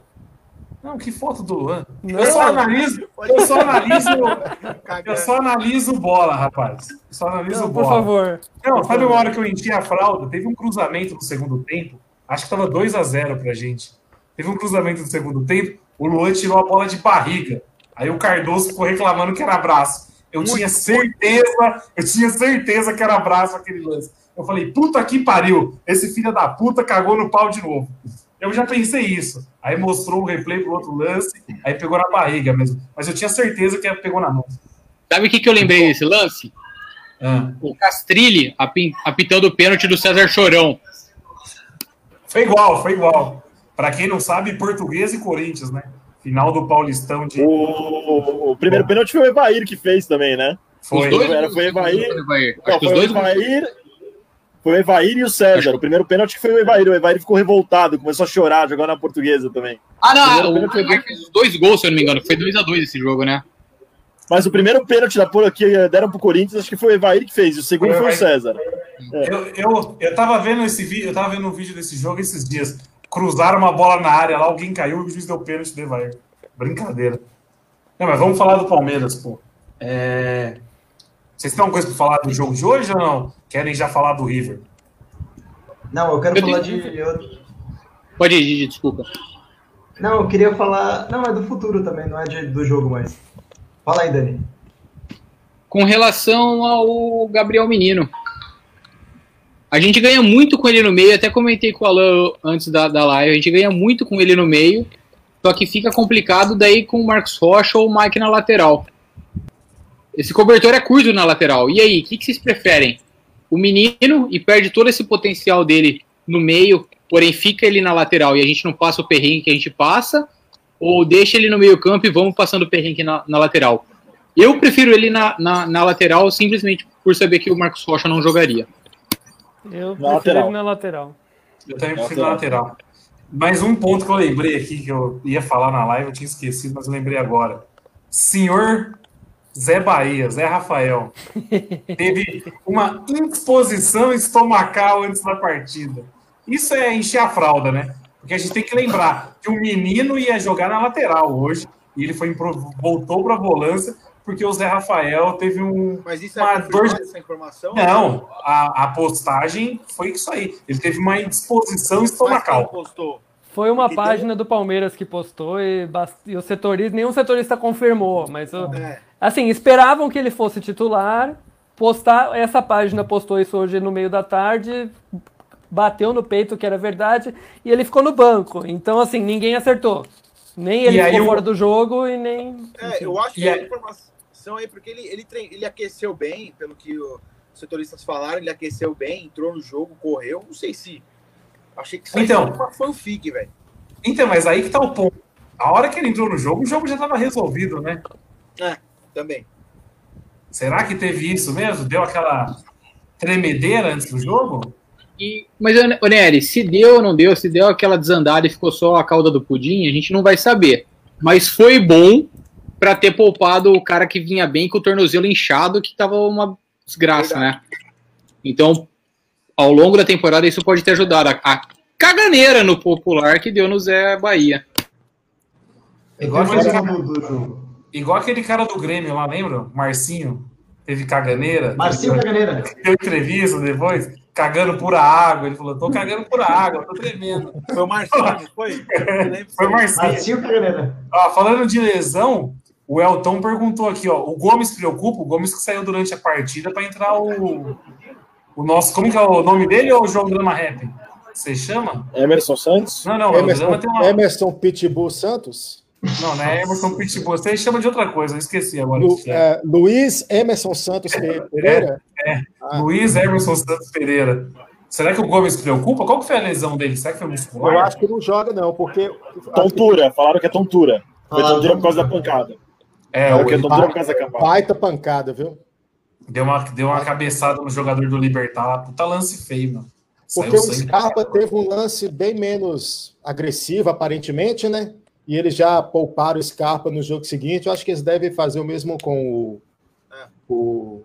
Não, que foto do Luan. Não. Eu só analiso, eu só analiso, eu só analiso bola, rapaz. Eu só analiso Não, por bola. favor. Não, sabe uma hora que eu enchi a fralda? Teve um cruzamento no segundo tempo. Acho que tava 2 a 0 pra gente. Teve um cruzamento no segundo tempo. O Luan tirou a bola de barriga. Aí o Cardoso ficou reclamando que era braço. Eu tinha certeza, eu tinha certeza que era braço aquele lance. Eu falei, puta que pariu, esse filho da puta cagou no pau de novo. Eu já pensei isso. Aí mostrou o replay pro outro lance, aí pegou na barriga mesmo. Mas eu tinha certeza que pegou na mão. Sabe o que, que eu lembrei desse lance? Ah. O Castrilli api- apitando o pênalti do César Chorão. Foi igual, foi igual. Pra quem não sabe, português e Corinthians, né? Final do Paulistão de. O, o- o primeiro pênalti foi o Evair que fez também, né? Foi. Os dois? Era, foi Evair. Evair. Não, os foi o dois. Evair. Foi o Evair e o César. O primeiro pênalti que foi o Evair. O Evair ficou revoltado, começou a chorar, jogando na portuguesa também. Ah, não, o foi Evair fez os dois gols, se eu não me engano. Foi 2x2 esse jogo, né? Mas o primeiro pênalti da porra que deram pro Corinthians, acho que foi o Evair que fez. E o segundo Foi o foi o Evair. César. Eu, eu, eu tava vendo esse vídeo, eu tava vendo um vídeo desse jogo esses dias. Cruzaram uma bola na área lá, alguém caiu e o juiz deu pênalti de Evair. Brincadeira. Não, mas vamos falar do Palmeiras, pô. É... Vocês têm alguma coisa pra falar do jogo de hoje ou não? Querem já falar do River? Não, eu quero Eu falar tenho- de. eu- Pode ir, desculpa. Não, eu queria falar. Não, é do futuro também, não é de- do jogo mais. Fala aí, Dani. Com relação ao Gabriel Menino. A gente ganha muito com ele no meio, até comentei com o Alan antes da, da live, a gente ganha muito com ele no meio, só que fica complicado daí com o Marcos Rocha ou o Mike na lateral. Esse cobertor é curto na lateral. E aí, o que, que vocês preferem? O menino e perde todo esse potencial dele no meio, porém fica ele na lateral e a gente não passa o perrengue que a gente passa, ou deixa ele no meio campo e vamos passando o perrengue na, na lateral? Eu prefiro ele na, na, na lateral simplesmente por saber que o Marcos Rocha não jogaria. Eu Na prefiro ele na lateral. Eu também prefiro na lateral. Mas um ponto que eu lembrei aqui, que eu ia falar na live, eu tinha esquecido, mas eu lembrei agora. Senhor Zé Bahia, Zé Rafael, teve uma indisposição estomacal antes da partida. Isso é encher a fralda, né? Porque a gente tem que lembrar que o menino ia jogar na lateral hoje, e ele foi voltou para a volância, porque o Zé Rafael teve um, Mas isso Uma é dor confirmado, de- essa informação? não, a, a postagem foi isso aí. Ele teve uma indisposição estomacal. postou? Foi uma Então- página do Palmeiras que postou e, e o setorista, nenhum setorista confirmou, mas o- É. assim, esperavam que ele fosse titular, postar, essa página postou isso hoje no meio da tarde, bateu no peito que era verdade e ele ficou no banco. Então, assim, ninguém acertou. Nem ele E ficou fora do jogo e nem. É, eu acho que E é aí- informação aí, porque ele, ele, trein- ele aqueceu bem, pelo que os setoristas falaram, ele aqueceu bem, entrou no jogo, correu. Não sei se. Achei que isso Então. foi uma fanfic, velho. Então, mas aí que tá o ponto. A hora que ele entrou no jogo, o jogo já estava resolvido, né? Também. Será que teve isso mesmo? Deu aquela tremedeira antes do jogo? E, mas, ô Nery, se deu ou não deu, se deu aquela desandada e ficou só a cauda do pudim, a gente não vai saber. Mas foi bom para ter poupado o cara que vinha bem com o tornozelo inchado, que tava uma desgraça, né? Então, ao longo da temporada, isso pode ter ajudado. A, a caganeira no popular que deu no Zé Bahia. Igual aquele, cara, igual aquele cara do Grêmio lá, lembra? Marcinho. Teve caganeira. Marcinho Caganeira. Deu entrevista depois, cagando pura água. Ele falou: tô cagando pura água, tô tremendo. Foi o Marcinho, foi? Foi o Marcinho. Marcinho Caganeira. Ó, falando de lesão, o Elton perguntou aqui, ó. O Gomes preocupa, o Gomes que saiu durante a partida para entrar o, o nosso. Como que é o nome dele ou o João Drama Rap? Você chama? Emerson Santos? Não, não, o Emerson, uma. Emerson Pitbull Santos? Não, não é Emerson Pitbull. Você chama de outra coisa, eu esqueci agora. Lu- é. é, Luiz Emerson Santos Pereira? Ah. Luiz Emerson Santos Pereira. Será que o Gomes preocupa? Qual que foi a lesão dele? Será que foi muscular? Eu acho que não joga, não, porque. Tontura, falaram que é tontura. Foi Falaram tontura por causa da pancada. É, que é tontura por causa da campada. Baita pancada, viu? deu uma, deu uma cabeçada no jogador do Libertar lá. Puta lance feio, mano. Saiu Porque o sangue. Scarpa teve um lance bem menos agressivo, aparentemente, né? E eles já pouparam o Scarpa no jogo seguinte. Eu acho que eles devem fazer o mesmo com o, É. o,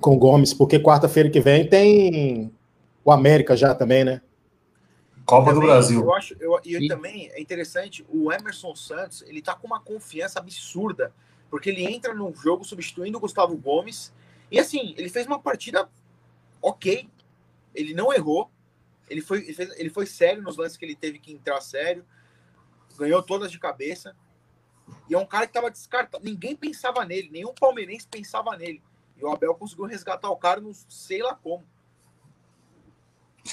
com o Gomes, porque quarta-feira que vem tem o América já também, né? Copa do Também, Brasil. Eu acho, eu, e Sim. também é interessante, o Emerson Santos, ele tá com uma confiança absurda, porque ele entra no jogo substituindo o Gustavo Gomes, e assim, ele fez uma partida ok, ele não errou, ele foi, ele, fez- ele foi sério nos lances que ele teve que entrar sério, ganhou todas de cabeça, e é um cara que tava descartado, ninguém pensava nele, nenhum palmeirense pensava nele, e o Abel conseguiu resgatar o cara, não sei lá como.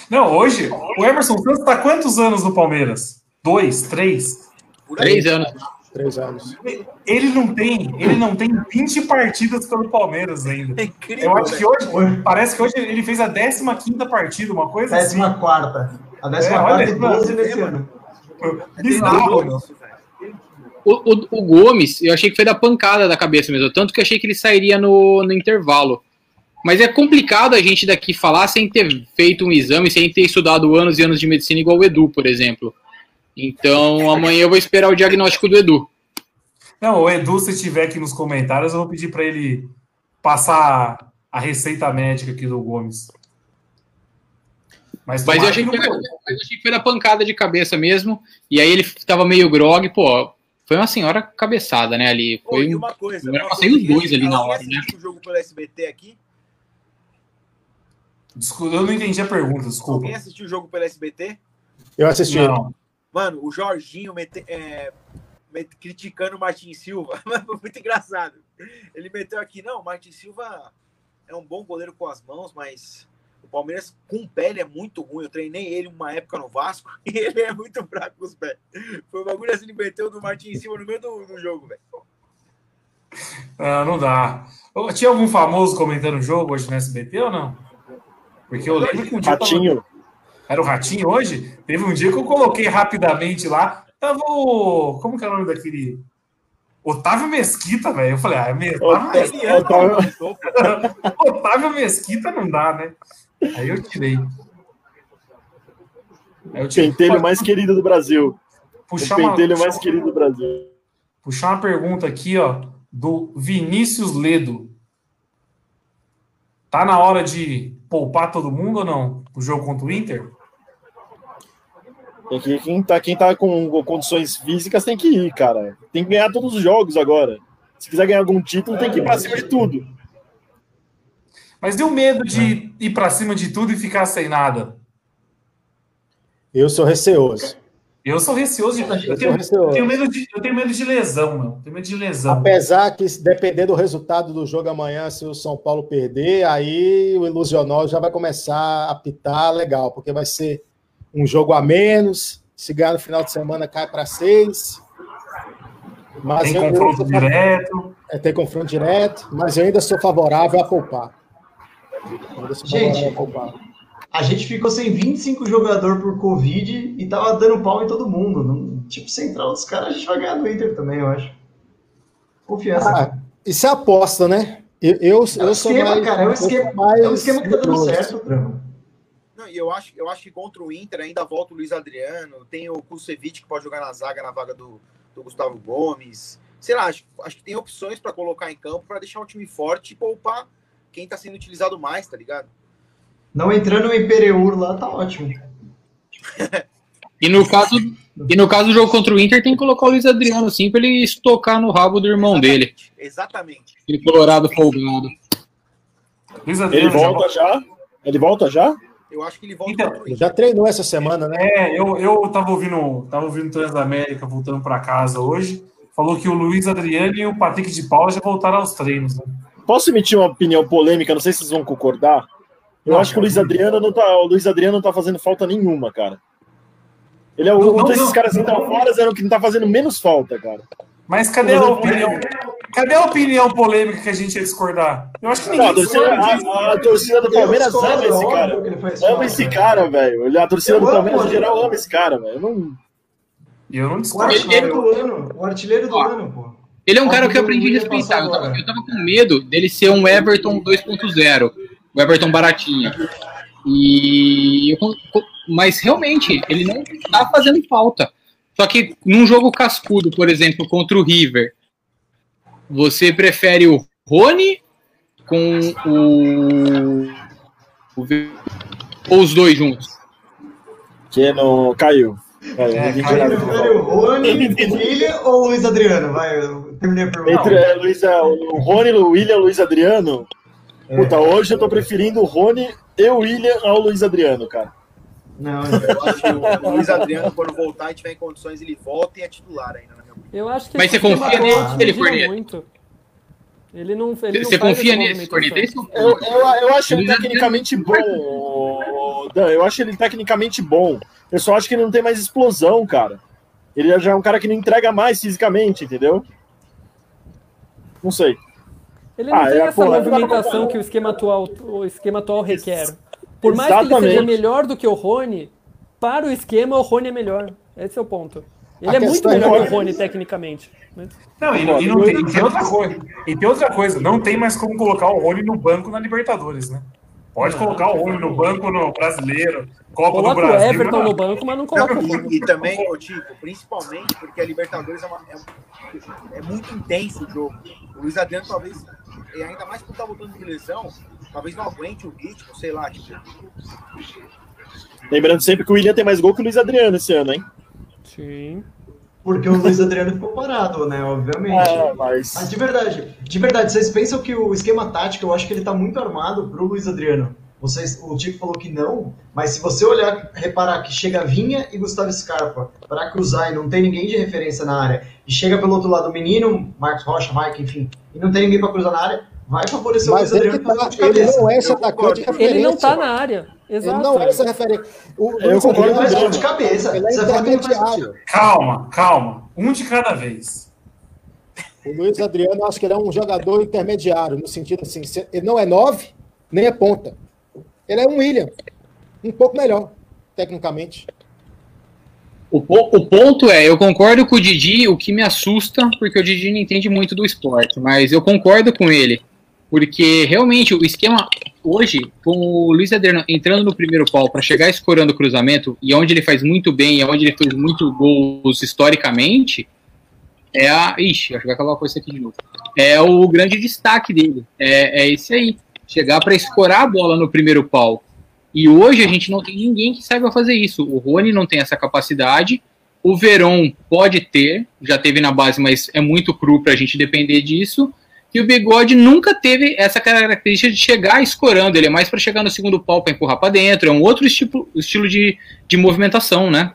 Não, hoje, o Emerson Santos tá quantos anos no Palmeiras? Dois, três? Três anos. Três anos. Ele não tem, ele não tem 20 partidas pelo Palmeiras ainda. É incrível, Eu acho que hoje, parece que hoje ele fez a 15 partida, uma coisa assim. Décima quarta. A décima É, quarta olha, e 12 nesse ano. Bizarro. Velho. O, o- o Gomes, eu achei que foi da pancada da cabeça mesmo, tanto que eu achei que ele sairia no, no intervalo. Mas é complicado a gente daqui falar sem ter feito um exame, sem ter estudado anos e anos de medicina igual o Edu, por exemplo. Então amanhã eu vou esperar o diagnóstico do Edu. Não, o Edu, se estiver aqui nos comentários, eu vou pedir para ele passar a receita médica aqui do Gomes. Mas eu tomara achei foi, eu achei que foi da pancada de cabeça mesmo. E aí ele tava meio grog, pô. Foi uma senhora cabeçada, né, ali. Foi e um- uma coisa, eu uma passei coisa, os dois ali na hora, né? o jogo pelo SBT aqui? Desculpa, eu não entendi a pergunta, desculpa. Alguém assistiu o jogo pelo SBT? Eu assisti. Não. Mano, o Jorginho mete- é, met- criticando o Martin Silva. Foi muito engraçado. Ele meteu aqui, não, o Martin Silva é um bom goleiro com as mãos, mas o Palmeiras com o pé ele é muito ruim. Eu treinei ele uma época no Vasco e ele é muito fraco com os pés. Foi um bagulho assim, ele meteu do Martin Silva no meio do, do jogo, velho. Ah, não dá. Tinha algum famoso comentando o jogo hoje no SBT ou não? Porque eu lembro que um dia. eu tava- Ratinho. Era o Ratinho hoje? Teve um dia que eu coloquei rapidamente lá. Tava o. Como que é o nome daquele. Otávio Mesquita, velho. Eu falei, ah, me- Otávio, Mesquita, Otávio- Otávio Mesquita não dá, né? Aí eu tirei. Aí eu O tirei. pentelho mais querido do Brasil. O puxar uma, pentelho mais puxar- querido do Brasil. puxar uma pergunta aqui, ó, do Vinícius Ledo. Tá na hora de poupar todo mundo ou não? O jogo contra o Inter? Tem que, quem, tá, quem tá com condições físicas tem que ir, cara. Tem que ganhar todos os jogos agora. Se quiser ganhar algum título, tem que ir pra cima de tudo. Mas deu medo de ir pra cima de tudo e ficar sem nada. Eu sou receoso. Eu sou receoso de. Eu sou tenho, receoso. eu tenho medo, de, eu tenho medo de lesão, meu. Tenho medo de lesão. Apesar que, se depender do resultado do jogo amanhã, se o São Paulo perder, aí o ilusionol já vai começar a apitar legal, porque vai ser um jogo a menos. Se ganhar no final de semana, cai para seis. Mas Tem eu- eu confronto sou- direto. É, tem confronto direto, mas eu ainda sou favorável a poupar. Eu ainda sou Gente, favorável a poupar. A gente ficou sem 25 jogadores por Covid e tava dando pau em todo mundo. Não- Tipo, central dos caras, a gente vai ganhar do Inter também, eu acho. Confiança. Ah, isso é aposta, né? Eu, eu, É o eu sou esquema, mais, cara, é sou esquema- mais é o esquema que tá dando certo, Drama. Não, e eu acho, eu acho que contra o Inter ainda volta o Luiz Adriano, tem o Kusevich que pode jogar na zaga, na vaga do, do Gustavo Gomes. Sei lá, acho, acho que tem opções para colocar em campo para deixar o time forte e poupar quem tá sendo utilizado mais, tá ligado? Não entrando em Pereur lá, tá ótimo. E no caso, e no caso do jogo contra o Inter, tem que colocar o Luiz Adriano, sim, pra ele estocar no rabo do irmão dele. Exatamente. Aquele colorado folgado. Luiz Ele já volta já? Ele volta já? Eu acho que ele volta Então. Já treinou essa semana, né? É, eu, eu tava ouvindo, tava ouvindo Transamérica voltando para casa hoje. Falou que o Luiz Adriano e o Patrick de Paula já voltaram aos treinos. Né? Posso emitir uma opinião polêmica? Não sei se vocês vão concordar. Eu Não, acho que o Luiz Adriano não tá, o Luiz Adriano não tá fazendo falta nenhuma, cara. Ele é o, Não, um desses não. caras que estão fora, é o que não tá fazendo menos falta, cara. Mas cadê a opinião? Cadê a opinião polêmica que a gente ia discordar? Eu acho que Não, a, ninguém torcida, a- a torcida do Palmeiras ama esse cara. Ama esse cara, velho. A torcida Eu do Palmeiras em geral ama esse cara, velho. Eu não. Eu não O discordo. artilheiro do ano. O artilheiro do Ó, ano, pô. Ele é um cara que eu aprendi a respeitar. Eu tava, eu tava com medo dele ser um Everton 2.0. O Everton baratinho. E eu mas realmente, ele não tá fazendo falta. Só que num jogo cascudo, por exemplo, contra o River, você prefere o Rony com o. o ou os dois juntos? Que não caiu. caiu. É, caiu. Prefere o Rony, o William ou o Luiz Adriano? Vai, eu terminei a pergunta. Entre é, Luiz, o Rony, o William, Luiz Adriano. Puta, hoje eu tô preferindo o Rony e o William ao Luiz Adriano, cara. Não, Eu acho que o Luiz Adriano, quando voltar e tiver em condições, ele volta e é titular ainda, na minha opinião. Eu acho que Mas você confia nele, gira Corneta? muito. Ele não, ele não Você confia nesse, é Eu, eu, eu acho ele tecnicamente bom. Dan, eu acho ele tecnicamente bom. Eu só acho que ele não tem mais explosão, cara. Ele já é um cara que não entrega mais fisicamente, entendeu? Não sei. Ele não Ah, tem é, essa pô, movimentação que o esquema atual, o esquema atual requer. Por mais que ele Exatamente. seja melhor do que o Rony, para o esquema o Rony é melhor. Esse é o ponto. Ele A é muito é melhor que que- o Rony tecnicamente. Mas- Não, e, e não tem, e tem outra coisa. E tem outra coisa, não tem mais como colocar o Rony no banco na Libertadores, né? Pode colocar o Rony no banco no brasileiro, Copa Coloca do o Brasil. Everton mas- no banco, mas não coloca o Rony. E, e também, ô Tico, principalmente porque a Libertadores é, uma- é é muito intenso o jogo. O Luiz Adriano talvez, e ainda mais por estar voltando de lesão, talvez não aguente o ritmo, sei lá. Tipo, Lembrando sempre que o William tem mais gol que o Luiz Adriano esse ano, hein? Sim. porque o Luiz Adriano ficou parado, né? Obviamente. É, mas. Mas de verdade, de verdade, vocês pensam que o esquema tático, eu acho que ele tá muito armado pro Luiz Adriano. Vocês, o Tico falou que não, mas se você olhar, reparar que chega Vinha e Gustavo Scarpa para cruzar e não tem ninguém de referência na área, e chega pelo outro lado o menino, Marcos Rocha, Mike, enfim, e não tem ninguém para cruzar na área, vai favorecer Mas o Luiz ele, Adriano tá, com de ele cabeça. não é esse atacante de referência. Ele não tá na área. Ele Exato. não é essa referência. O Eu concordo Ele com o gol de cabeça. Ele é ele intermediário. Calma, calma. Um de cada vez. O Luiz Adriano, eu acho que ele é um jogador intermediário, no sentido assim, ele não é nove, nem é ponta. Ele é um William, um pouco melhor, tecnicamente. O, po- o ponto é, eu concordo com o Didi, o que me assusta, porque o Didi não entende muito do esporte, mas eu concordo com ele, porque realmente o esquema hoje, com o Luiz Adriano entrando no primeiro pau para chegar escorando o cruzamento, e onde ele faz muito bem, e onde ele fez muito gols historicamente, é a. Ixi, acho que vai acabar com isso aqui de novo. É o grande destaque dele. É, é esse aí. Chegar para escorar a bola no primeiro pau. E hoje a gente não tem ninguém que saiba fazer isso. O Rony não tem essa capacidade. O Verón pode ter, já teve na base, mas é muito cru para a gente depender disso. E o Bigode nunca teve essa característica de chegar escorando. Ele é mais para chegar no segundo pau para empurrar para dentro. É um outro estilo, estilo de, de movimentação, né?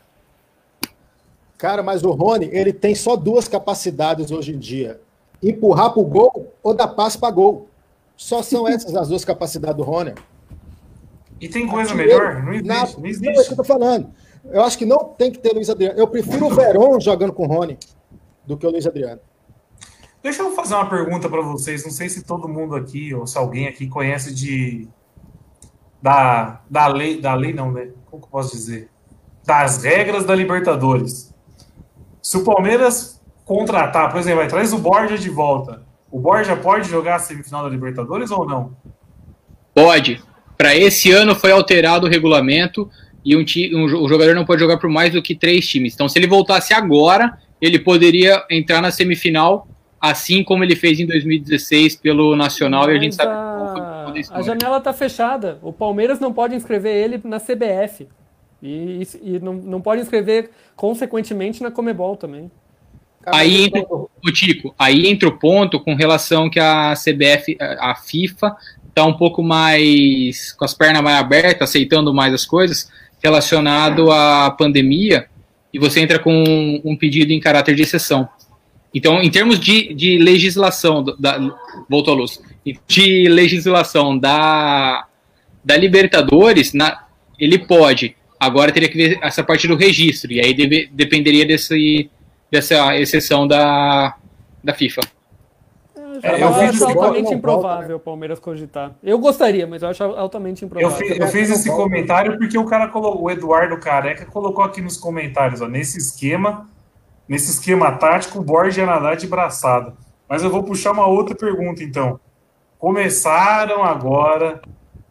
Cara, mas o Rony, ele tem só duas capacidades hoje em dia: empurrar pro gol ou dar passe para gol. Só são essas as duas capacidades do Rony. E tem coisa melhor? Não existe. Na- Não Não, é isso que existe. eu tô falando. Eu acho que não tem que ter Luiz Adriano. Eu prefiro o Verón jogando com o Rony do que o Luiz Adriano. Deixa eu fazer uma pergunta para vocês. Não sei se todo mundo aqui, ou se alguém aqui conhece de. Da, da lei. Da lei, não, né? Como que eu posso dizer? Das regras da Libertadores. Se o Palmeiras contratar, por exemplo, vai, traz o Borja de volta. O Borja pode jogar a semifinal da Libertadores ou não? Pode. Para esse ano foi alterado o regulamento e um, um, o jogador não pode jogar por mais do que três times. Então, se ele voltasse agora, ele poderia entrar na semifinal, assim como ele fez em 2016 pelo Nacional. e a gente Mas sabe a, como foi a história. janela tá fechada. O Palmeiras não pode inscrever ele na CBF. E, e não, não pode inscrever, consequentemente, na Comebol também. Aí entra, o- Tico, aí entra o ponto com relação que a CBF, a FIFA, está um pouco mais com as pernas mais abertas, aceitando mais as coisas relacionado à pandemia, e você entra com um pedido em caráter de exceção. Então, em termos de, de legislação, da, voltou a luz, de legislação da, da Libertadores, na, ele pode. Agora teria que ver essa parte do registro, e aí deve- dependeria desse, dessa exceção da, da FIFA. É, eu eu acho fiz- altamente improvável o Palmeiras cogitar. Eu gostaria, mas eu acho altamente Eu, improvável. fi- eu fiz esse comentário porque o cara colocou, o Eduardo Careca colocou aqui nos comentários, ó, nesse esquema, nesse esquema tático, o Borja ia nadar de braçada. Mas eu vou puxar uma outra pergunta, então. Começaram agora,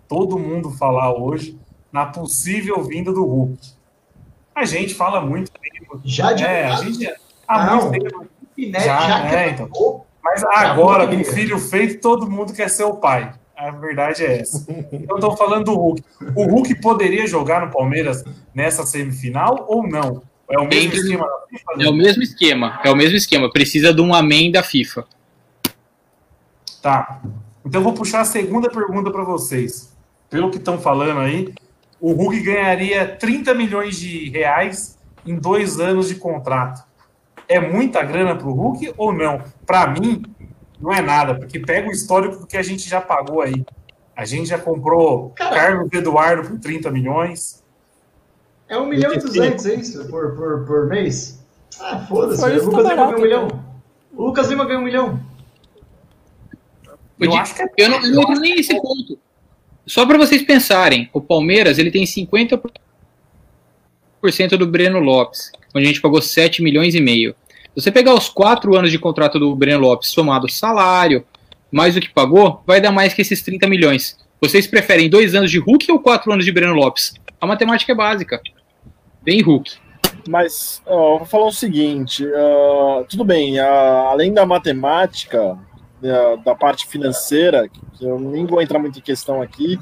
todo mundo falar hoje, na possível vinda do Hulk. A gente fala muito tempo. Já de É, a gente há Não. muito tempo. Né, Já, já, é, então. acabou, Mas agora, com o filho feito, todo mundo quer ser o pai. A verdade é essa. Então, estou falando do Hulk. O Hulk poderia jogar no Palmeiras nessa semifinal ou não? É o mesmo esquema da FIFA? É o mesmo esquema. É o mesmo esquema. Precisa de um amém da FIFA. Tá. Então eu vou puxar a segunda pergunta para vocês. Pelo que estão falando aí, o Hulk ganharia 30 milhões de reais em dois anos de contrato. É muita grana para o Hulk ou não? Para mim, não é nada, porque pega o histórico que a gente já pagou aí. A gente já comprou Cara. Carlos Eduardo por 30 milhões. É 1 milhão e 200, é isso? Por, por, por mês? Ah, foda-se. O tá Lucas Lima ganhou um milhão. O Lucas Lima ganhou um milhão. Eu Eu, acho que é eu não, eu não entro nem nesse ponto. Só para vocês pensarem, o Palmeiras ele tem 50% do Breno Lopes, onde a gente pagou 7 milhões e meio. Você pegar os quatro anos de contrato do Breno Lopes, somado salário, mais o que pagou, vai dar mais que esses 30 milhões. Vocês preferem dois anos de Hulk ou quatro anos de Breno Lopes? A matemática é básica. Bem Hulk. Mas, ó, vou falar o seguinte: ah, tudo bem, ah, além da matemática, da, da parte financeira, que eu nem vou entrar muito em questão aqui,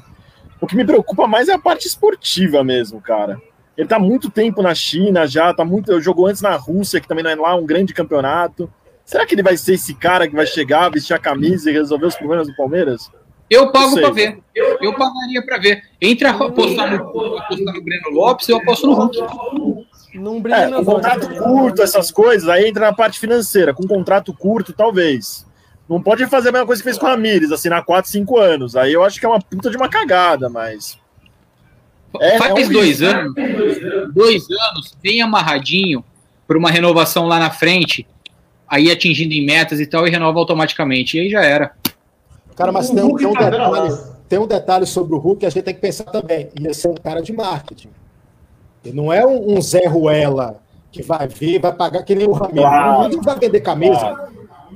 o que me preocupa mais é a parte esportiva mesmo, cara. Ele tá há muito tempo na China já, tá muito, jogou antes na Rússia, que também não é lá um grande campeonato. Será que ele vai ser esse cara que vai chegar, vestir a camisa e resolver os problemas do Palmeiras? Eu pago pra ver. Eu, eu pagaria pra ver. Entre a- apostar no, apostar no Breno Lopes, eu aposto no Hulk. Não brilha É, com contrato curto, essas coisas, aí entra na parte financeira. Com contrato curto, talvez. Não pode fazer a mesma coisa que fez com a Ramires, assinar 4, 5 anos. Aí eu acho que é uma puta de uma cagada, mas. É, Faz é um dois risco. anos, dois anos, bem amarradinho para uma renovação lá na frente, aí atingindo em metas e tal, e renova automaticamente. E aí já era. Cara, mas tem, um- tem um tá detalhe, tem um detalhe sobre o Hulk que a gente tem que pensar também. Ia ser um cara de marketing. Ele não é um, um Zé Ruela que vai vir, vai pagar que nem o Ramiro. Claro. O Hulk vai vender camisa.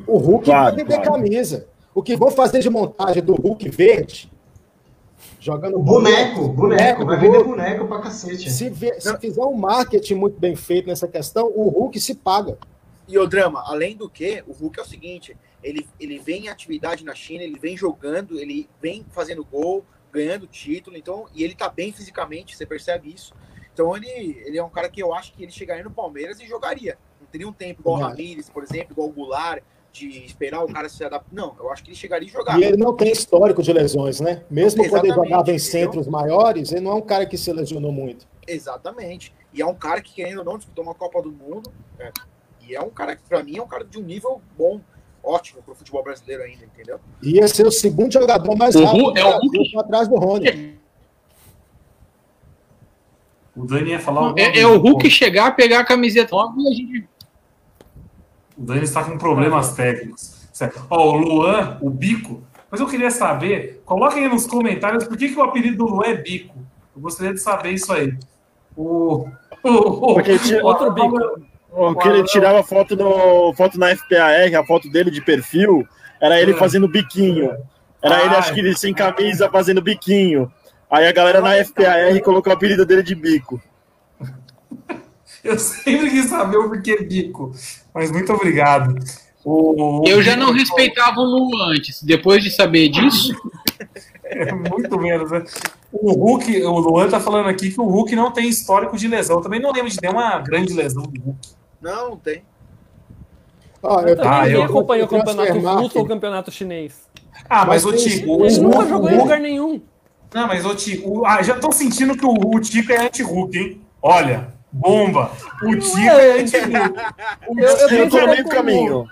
O Hulk Claro, vai vender claro. camisa. O que vão fazer de montagem do Hulk verde, jogando Boneco, boneco. Vai do vender boneco pra cacete. Se, vê- se fizer um marketing muito bem feito nessa questão, o Hulk se paga. E o drama, além do que, o Hulk é o seguinte: ele, ele vem em atividade na China, ele vem jogando, ele vem fazendo gol, ganhando título, então, e ele tá bem fisicamente, você percebe isso. Então ele, ele é um cara que eu acho que ele chegaria no Palmeiras e jogaria. Não teria um tempo igual o Não. Ramires, por exemplo, igual o Goulart, de esperar o cara se adaptar. Não, eu acho que ele chegaria e jogava. E ele não tem histórico de lesões, né? Mesmo quando ele jogava em entendeu? centros maiores, ele não é um cara que se lesionou muito. Exatamente. E é um cara que, querendo ou não, disputou uma Copa do Mundo. né? E é um cara que, pra mim, é um cara de um nível bom, ótimo pro futebol brasileiro ainda, entendeu? Ia ser o segundo jogador mais O rápido do é o Brasil, Hulk. atrás do Rony. O Dani ia falar É, é o Hulk chegar, pegar a camiseta nova e a gente. O Dani está com problemas técnicos. Certo. Ó, o Luan, o Bico. Mas eu queria saber, coloquem aí nos comentários por que, que o apelido do Luan é Bico. Eu gostaria de saber isso aí. O. o, o Porque tinha- Outro bico. O que ele tirava foto, no, foto na FPAR, a foto dele de perfil, era ele É. fazendo biquinho. Era ele, Ah. acho que ele sem camisa, fazendo biquinho. Aí a galera na FPAR colocou o apelido dele de bico. Eu sempre quis saber o porquê Bico. Mas muito obrigado. O, o Eu já não respeitava o Lu antes. Depois de saber disso, É muito menos, né? O Hulk, o Luan tá falando aqui que o Hulk não tem histórico de lesão. Eu também não lembro de nenhuma grande lesão do Hulk. Não, não tem. Ó, eu Também Ah, ninguém eu- acompanha o campeonato russo ou o campeonato chinês. Ah, mas, Mas o Tico. O, Ele nunca o- jogou em Hulk- lugar nenhum. Não, mas o Tico. Ah, já tô sentindo que o, o Tico é anti-Hulk, hein? Olha, bomba. O Tico é anti-Hulk. O Eu- eu Eu tô no meio do caminho.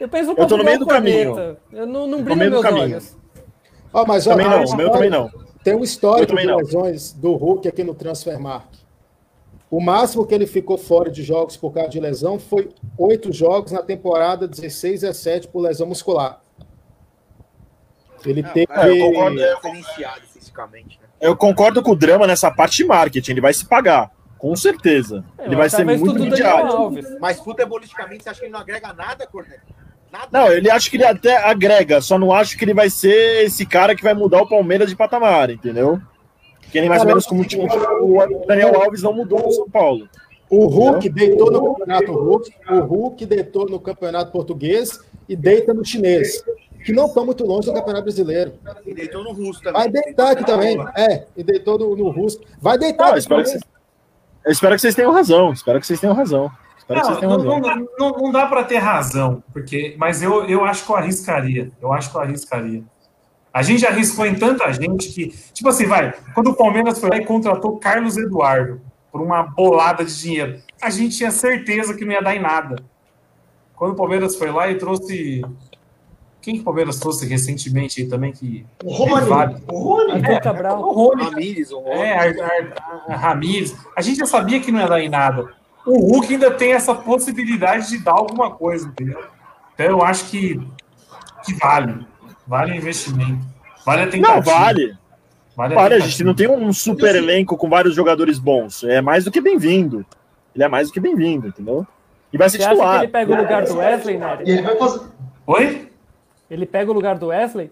Eu penso um Eu tô no meio do caminho. Eu não, não do meus caminho. olhos. Ó, mas, ó, Também tem um não, o meu também não. Tem um histórico Eu de não. lesões do Hulk aqui no Transfermarkt. O máximo que ele ficou fora de jogos por causa de lesão foi oito jogos na temporada 16 a 7 por lesão muscular. Ele teve. é, eu concordo, É diferenciado fisicamente, né? Eu concordo com o drama nessa parte de marketing. Ele vai se pagar, com certeza. É, Ele vai ser muito midiático. Mas futebolisticamente, você acha que ele não agrega nada, Corneta? Nada? Não, ele acha que ele até agrega, só não acho que ele vai ser esse cara que vai mudar o Palmeiras de patamar, entendeu? Que nem mais ou menos como o time- o Daniel Alves não mudou no São Paulo. O Hulk deitou no campeonato Hulk, o Hulk deitou no campeonato português e deita no chinês, que não estão muito longe do Campeonato Brasileiro. E deitou no russo também. Vai deitar aqui também. É, e deitou no, no russo. Vai deitar Não, eu espero que vocês tenham razão. Espero que vocês tenham razão. Não, razão. não, não, não dá para ter razão, porque, mas eu, eu acho que eu arriscaria. Eu acho que eu arriscaria. A gente arriscou em tanta gente que, tipo assim, vai, quando o Palmeiras foi lá e contratou Carlos Eduardo por uma bolada de dinheiro, a gente tinha certeza que não ia dar em nada. Quando o Palmeiras foi lá e trouxe. Quem que o Palmeiras trouxe recentemente aí também? Que O Rony, Vale. o Rony, Arthur Cabral. o Rony, Ramires, o Rony. é, Ar, Ar, Ar- Ramires. A gente já sabia que não ia dar em nada. O Hulk ainda tem essa possibilidade de dar alguma coisa, entendeu? Então eu acho que, que vale. Vale o investimento. Vale a tentativa. Não, vale. Vale a Vale, a gente não tem um super elenco com vários jogadores bons. É mais do que bem-vindo. Ele é mais do que bem-vindo, entendeu? E vai ser Você titular. ele pega o lugar do Wesley, Nery? e ele vai fazer. Oi? Ele pega o lugar do Wesley?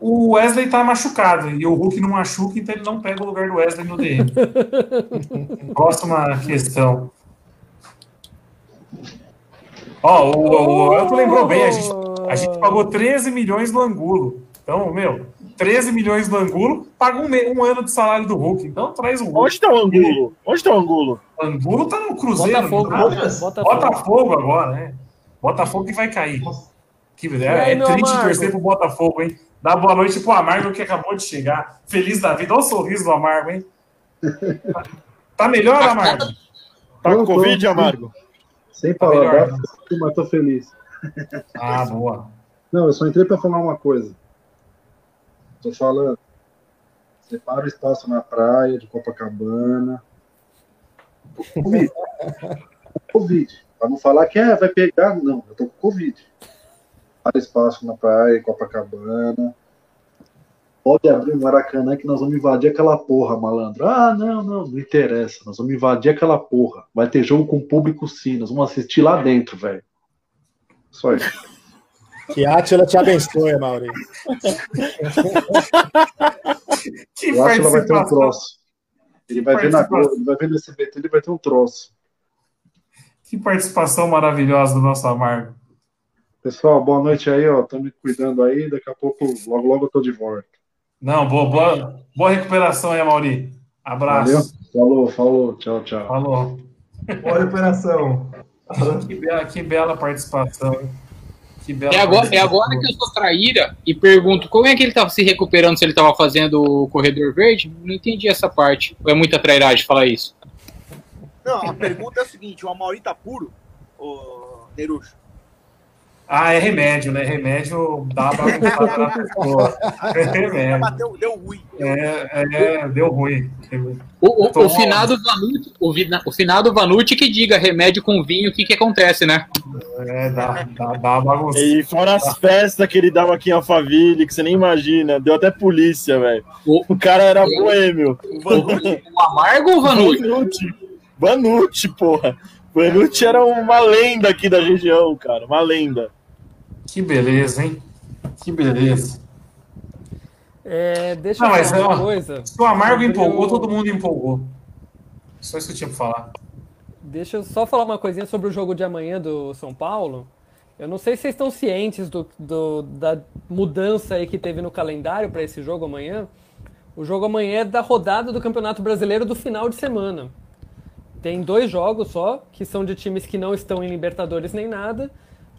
O Wesley tá machucado e o Hulk não machuca, então ele não pega o lugar do Wesley no DM. Próxima questão. Ó, o, o Elton lembrou bem, a gente, a gente pagou 13 milhões no Angulo. Então, meu, 13 milhões no Angulo, paga um, um ano de salário do Hulk. Então traz o Hulk. Onde tá o Angulo? Onde tá o Angulo? O Angulo tá no Cruzeiro. Botafogo. tá? Botafogo. Botafogo agora, né? Botafogo que vai cair. Que, é aí, é triste Amargo? torcer pro Botafogo, hein? Dá boa noite pro Amargo que acabou de chegar. Feliz da vida. Olha o sorriso do Amargo, hein? Tá- Tá melhor, Amargo? Tá com Covid, Amargo? Sem Tá falar, dá, mas tô feliz. Ah, boa. Não, eu só entrei pra falar uma coisa. Tô falando. Separa o espaço na praia de Copacabana. Covid. Covid. Pra não falar que é, vai pegar, não. Eu tô com Covid. Separa espaço na praia, Copacabana. Pode abrir o Maracanã que nós vamos invadir aquela porra, malandro. Ah, não, não, não interessa. Nós vamos invadir aquela porra. Vai ter jogo com público sim. Nós vamos assistir lá dentro, velho. Só isso. Que a Atila te abençoe, Mauri. Que Eu acho que ela vai ter um troço. Ele vai ver na. Globo, ele vai ver no SBT, ele vai ter um troço. Que participação maravilhosa do nosso Amargo. Pessoal, boa noite aí, ó. Estão me cuidando aí. Daqui a pouco, logo, logo eu tô de volta. Não, boa, boa, boa recuperação aí, Mauri. Abraço. Valeu? Falou, falou. Tchau, tchau. Falou. Boa recuperação. Que bela, que bela participação. Que bela É agora, é participação. agora que eu sou traíra e pergunto como é que ele tava se recuperando se ele tava fazendo o corredor verde? Não entendi essa parte. Ou é muita trairagem falar isso? Não, a pergunta é a seguinte: o Amauri tá puro, ô Nerucho? Ah, é remédio, né? Remédio dá bagunçada na pessoa. É remédio. Deu ruim. É, é, deu ruim. O, o, Toma. o finado Vanucci, o, o finado Vanucci que diga remédio com vinho, o que que acontece, né? É, dá, dá, dá uma bagunçada. E fora as festas que ele dava aqui em Alphaville, que você nem imagina. Deu até polícia, velho. O, O cara era boêmio. o amargo ou o Vanucci? Vanucci. Vanucci, porra. Vanucci era uma lenda aqui da região, cara. Uma lenda. Que beleza, hein? Que beleza. É, deixa Não, eu falar uma ó, coisa. Se o Amargo empolgou, todo mundo empolgou. Só isso que eu tinha pra falar. Deixa eu só falar uma coisinha sobre o jogo de amanhã do São Paulo. Eu não sei se vocês estão cientes do, do- da mudança aí que teve no calendário para esse jogo amanhã. O jogo amanhã é da rodada do Campeonato Brasileiro do final de semana. Tem dois jogos só, que são de times que não estão em Libertadores nem nada.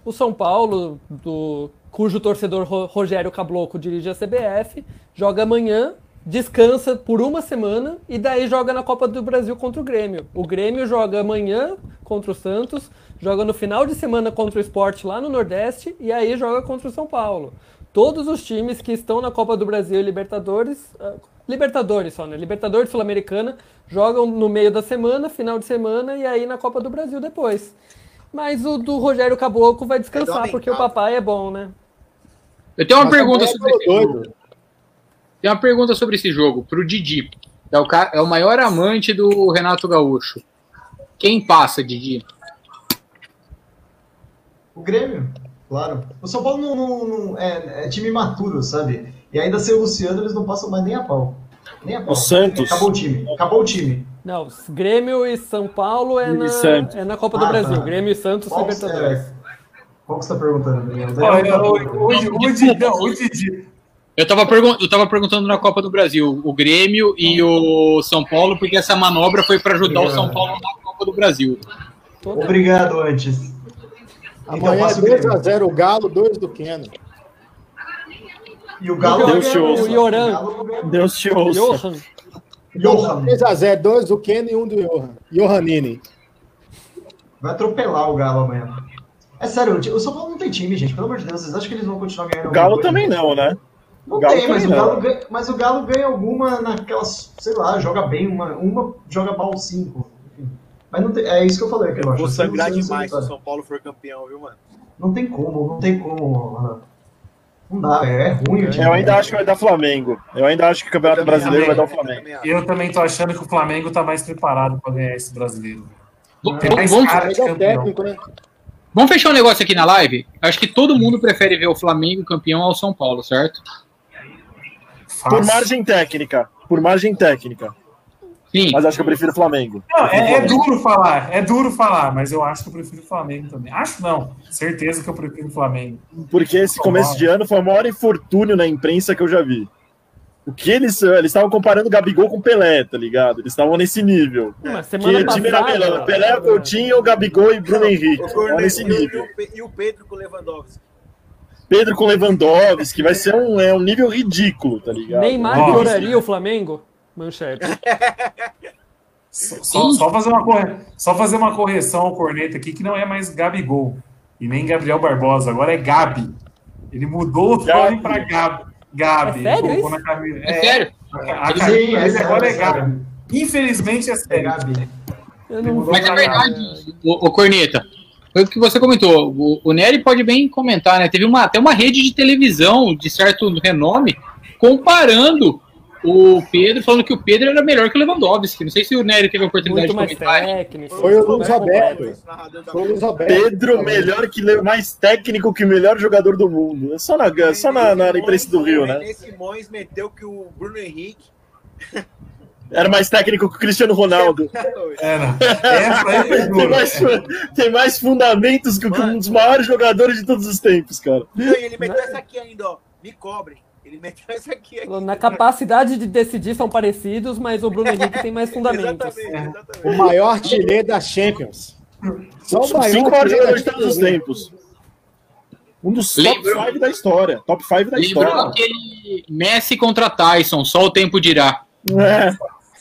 O São Paulo, do, cujo torcedor Ro- Rogério Cabloco dirige a CBF, joga amanhã, descansa por uma semana e daí joga na Copa do Brasil contra o Grêmio. O Grêmio joga amanhã contra o Santos, joga no final de semana contra o Sport lá no Nordeste e aí joga contra o São Paulo. Todos os times que estão na Copa do Brasil e Libertadores, ah, Libertadores só, né? Libertadores Sul-Americana, jogam no meio da semana, final de semana e aí na Copa do Brasil depois. Mas o do Rogério Caboclo vai descansar, É porque o lamentável. papai é bom, né? Eu tenho uma Mas pergunta é sobre esse doido. jogo. Tem uma pergunta sobre esse jogo, pro Didi. É o, é o maior amante do Renato Gaúcho. Quem passa, Didi? O Grêmio, claro. O São Paulo não, não- não- é, é time maturo, sabe? E ainda sem o Luciano, eles não passam mais nem a pau. Nem a pau. O Santos. Acabou o time. Acabou o time. Não, Grêmio e São Paulo é, E na, é na Copa do Ah, Brasil. tá. Grêmio e Santos Qual- Libertadores. é, Qual que você tá perguntando, Daniel? Didi. Eu tava, pergun eu tava perguntando na Copa do Brasil, o Grêmio e o São Paulo, porque essa manobra foi para ajudar o São Paulo na Copa do Brasil. Obrigado, antes. Então, amanhã então, é 2x0 o Galo, 2 do Keno. E o Galo Deus te ouça. O Yoran. Deus te ouça. Johan. 3x0, 2 do Keno e 1 um do Johan. Johanini. Vai atropelar o Galo amanhã. É sério, o São Paulo não tem time, gente. Pelo amor de Deus, vocês acham que eles vão continuar ganhando? O Galo também não, né? Não tem, mas o, Galo ganha, mas o Galo ganha alguma naquelas, sei lá, joga bem, uma, uma joga mal 5. Mas não tem, é isso que eu falei, que eu acho. vou sangrar demais se o. São Paulo for campeão, viu, mano? Não tem como, não tem como. Renan. Não dá, é, é ruim time. Eu ainda acho que vai dar Flamengo. Eu ainda acho que o Campeonato também Brasileiro vai dar o eu Flamengo. Eu também tô achando que o Flamengo tá mais preparado para ganhar esse brasileiro. Vamos, cara de Legal campeão. técnico, né? vamos fechar um negócio aqui na live? Acho que todo mundo prefere ver o Flamengo campeão ao São Paulo, certo? Fácil. Por margem técnica. Por margem técnica. Sim. Mas acho que eu prefiro o Flamengo. Não, é, é duro falar, é duro falar, mas eu acho que eu prefiro o Flamengo também. Acho não, certeza que eu prefiro o Flamengo. Porque esse começo de ano foi o maior infortúnio na imprensa que eu já vi. O que eles eles estavam comparando o Gabigol com o Pelé, tá ligado? Eles estavam nesse nível. Que o time era melhor. Pelé, Coutinho, Gabigol e Bruno Henrique. Nesse e nível. E o Pedro com o Lewandowski. Pedro com Lewandowski, vai ser um, é um nível ridículo, tá ligado? Neymar Nossa. pioraria o Flamengo? Manchete. Só, só- fazer uma corre... só fazer uma correção ao corneta aqui, que não é mais Gabigol e nem Gabriel Barbosa, agora é Gabi. Ele mudou o Gabi. nome para Gabi. Gabi. É sério na camisa. É sério? A, a Sim, camisa é agora é é. Gabi. Infelizmente é É, sério. Gabi. Eu não Mas é verdade, o, o Corneta. Foi o que você comentou. O, o Nery pode bem comentar, né? Teve uma, até uma rede de televisão de certo renome comparando o Pedro, falando que o Pedro era melhor que o Lewandowski. Não sei se o Nery teve a oportunidade muito de mais comentar. técnico. Foi o Luiz Roberto. Esse narrador da Foi o Luiz Roberto. Pedro melhor que Le- mais técnico que o melhor jogador do mundo. É só na, só na, na imprensa do Rio, né? René Simões meteu que o Bruno Henrique. Era mais técnico que o Cristiano Ronaldo. É, não. Essa aí foi Tem mais, tem mais fundamentos que um dos maiores jogadores de todos os tempos, cara. E ele meteu essa aqui ainda, ó. Me cobrem. Ele meteu essa aqui. aqui. Na capacidade de decidir são parecidos, mas o Bruno Henrique tem mais fundamentos. Exatamente, O exatamente. maior artilheiro da Champions. Só o maior Cinco maiores artilheiro jogadores de todos os tempos. Um dos top Lembra- 5 da história. Top 5 da Lembrou história. aquele Messi contra Tyson, só o tempo dirá. É.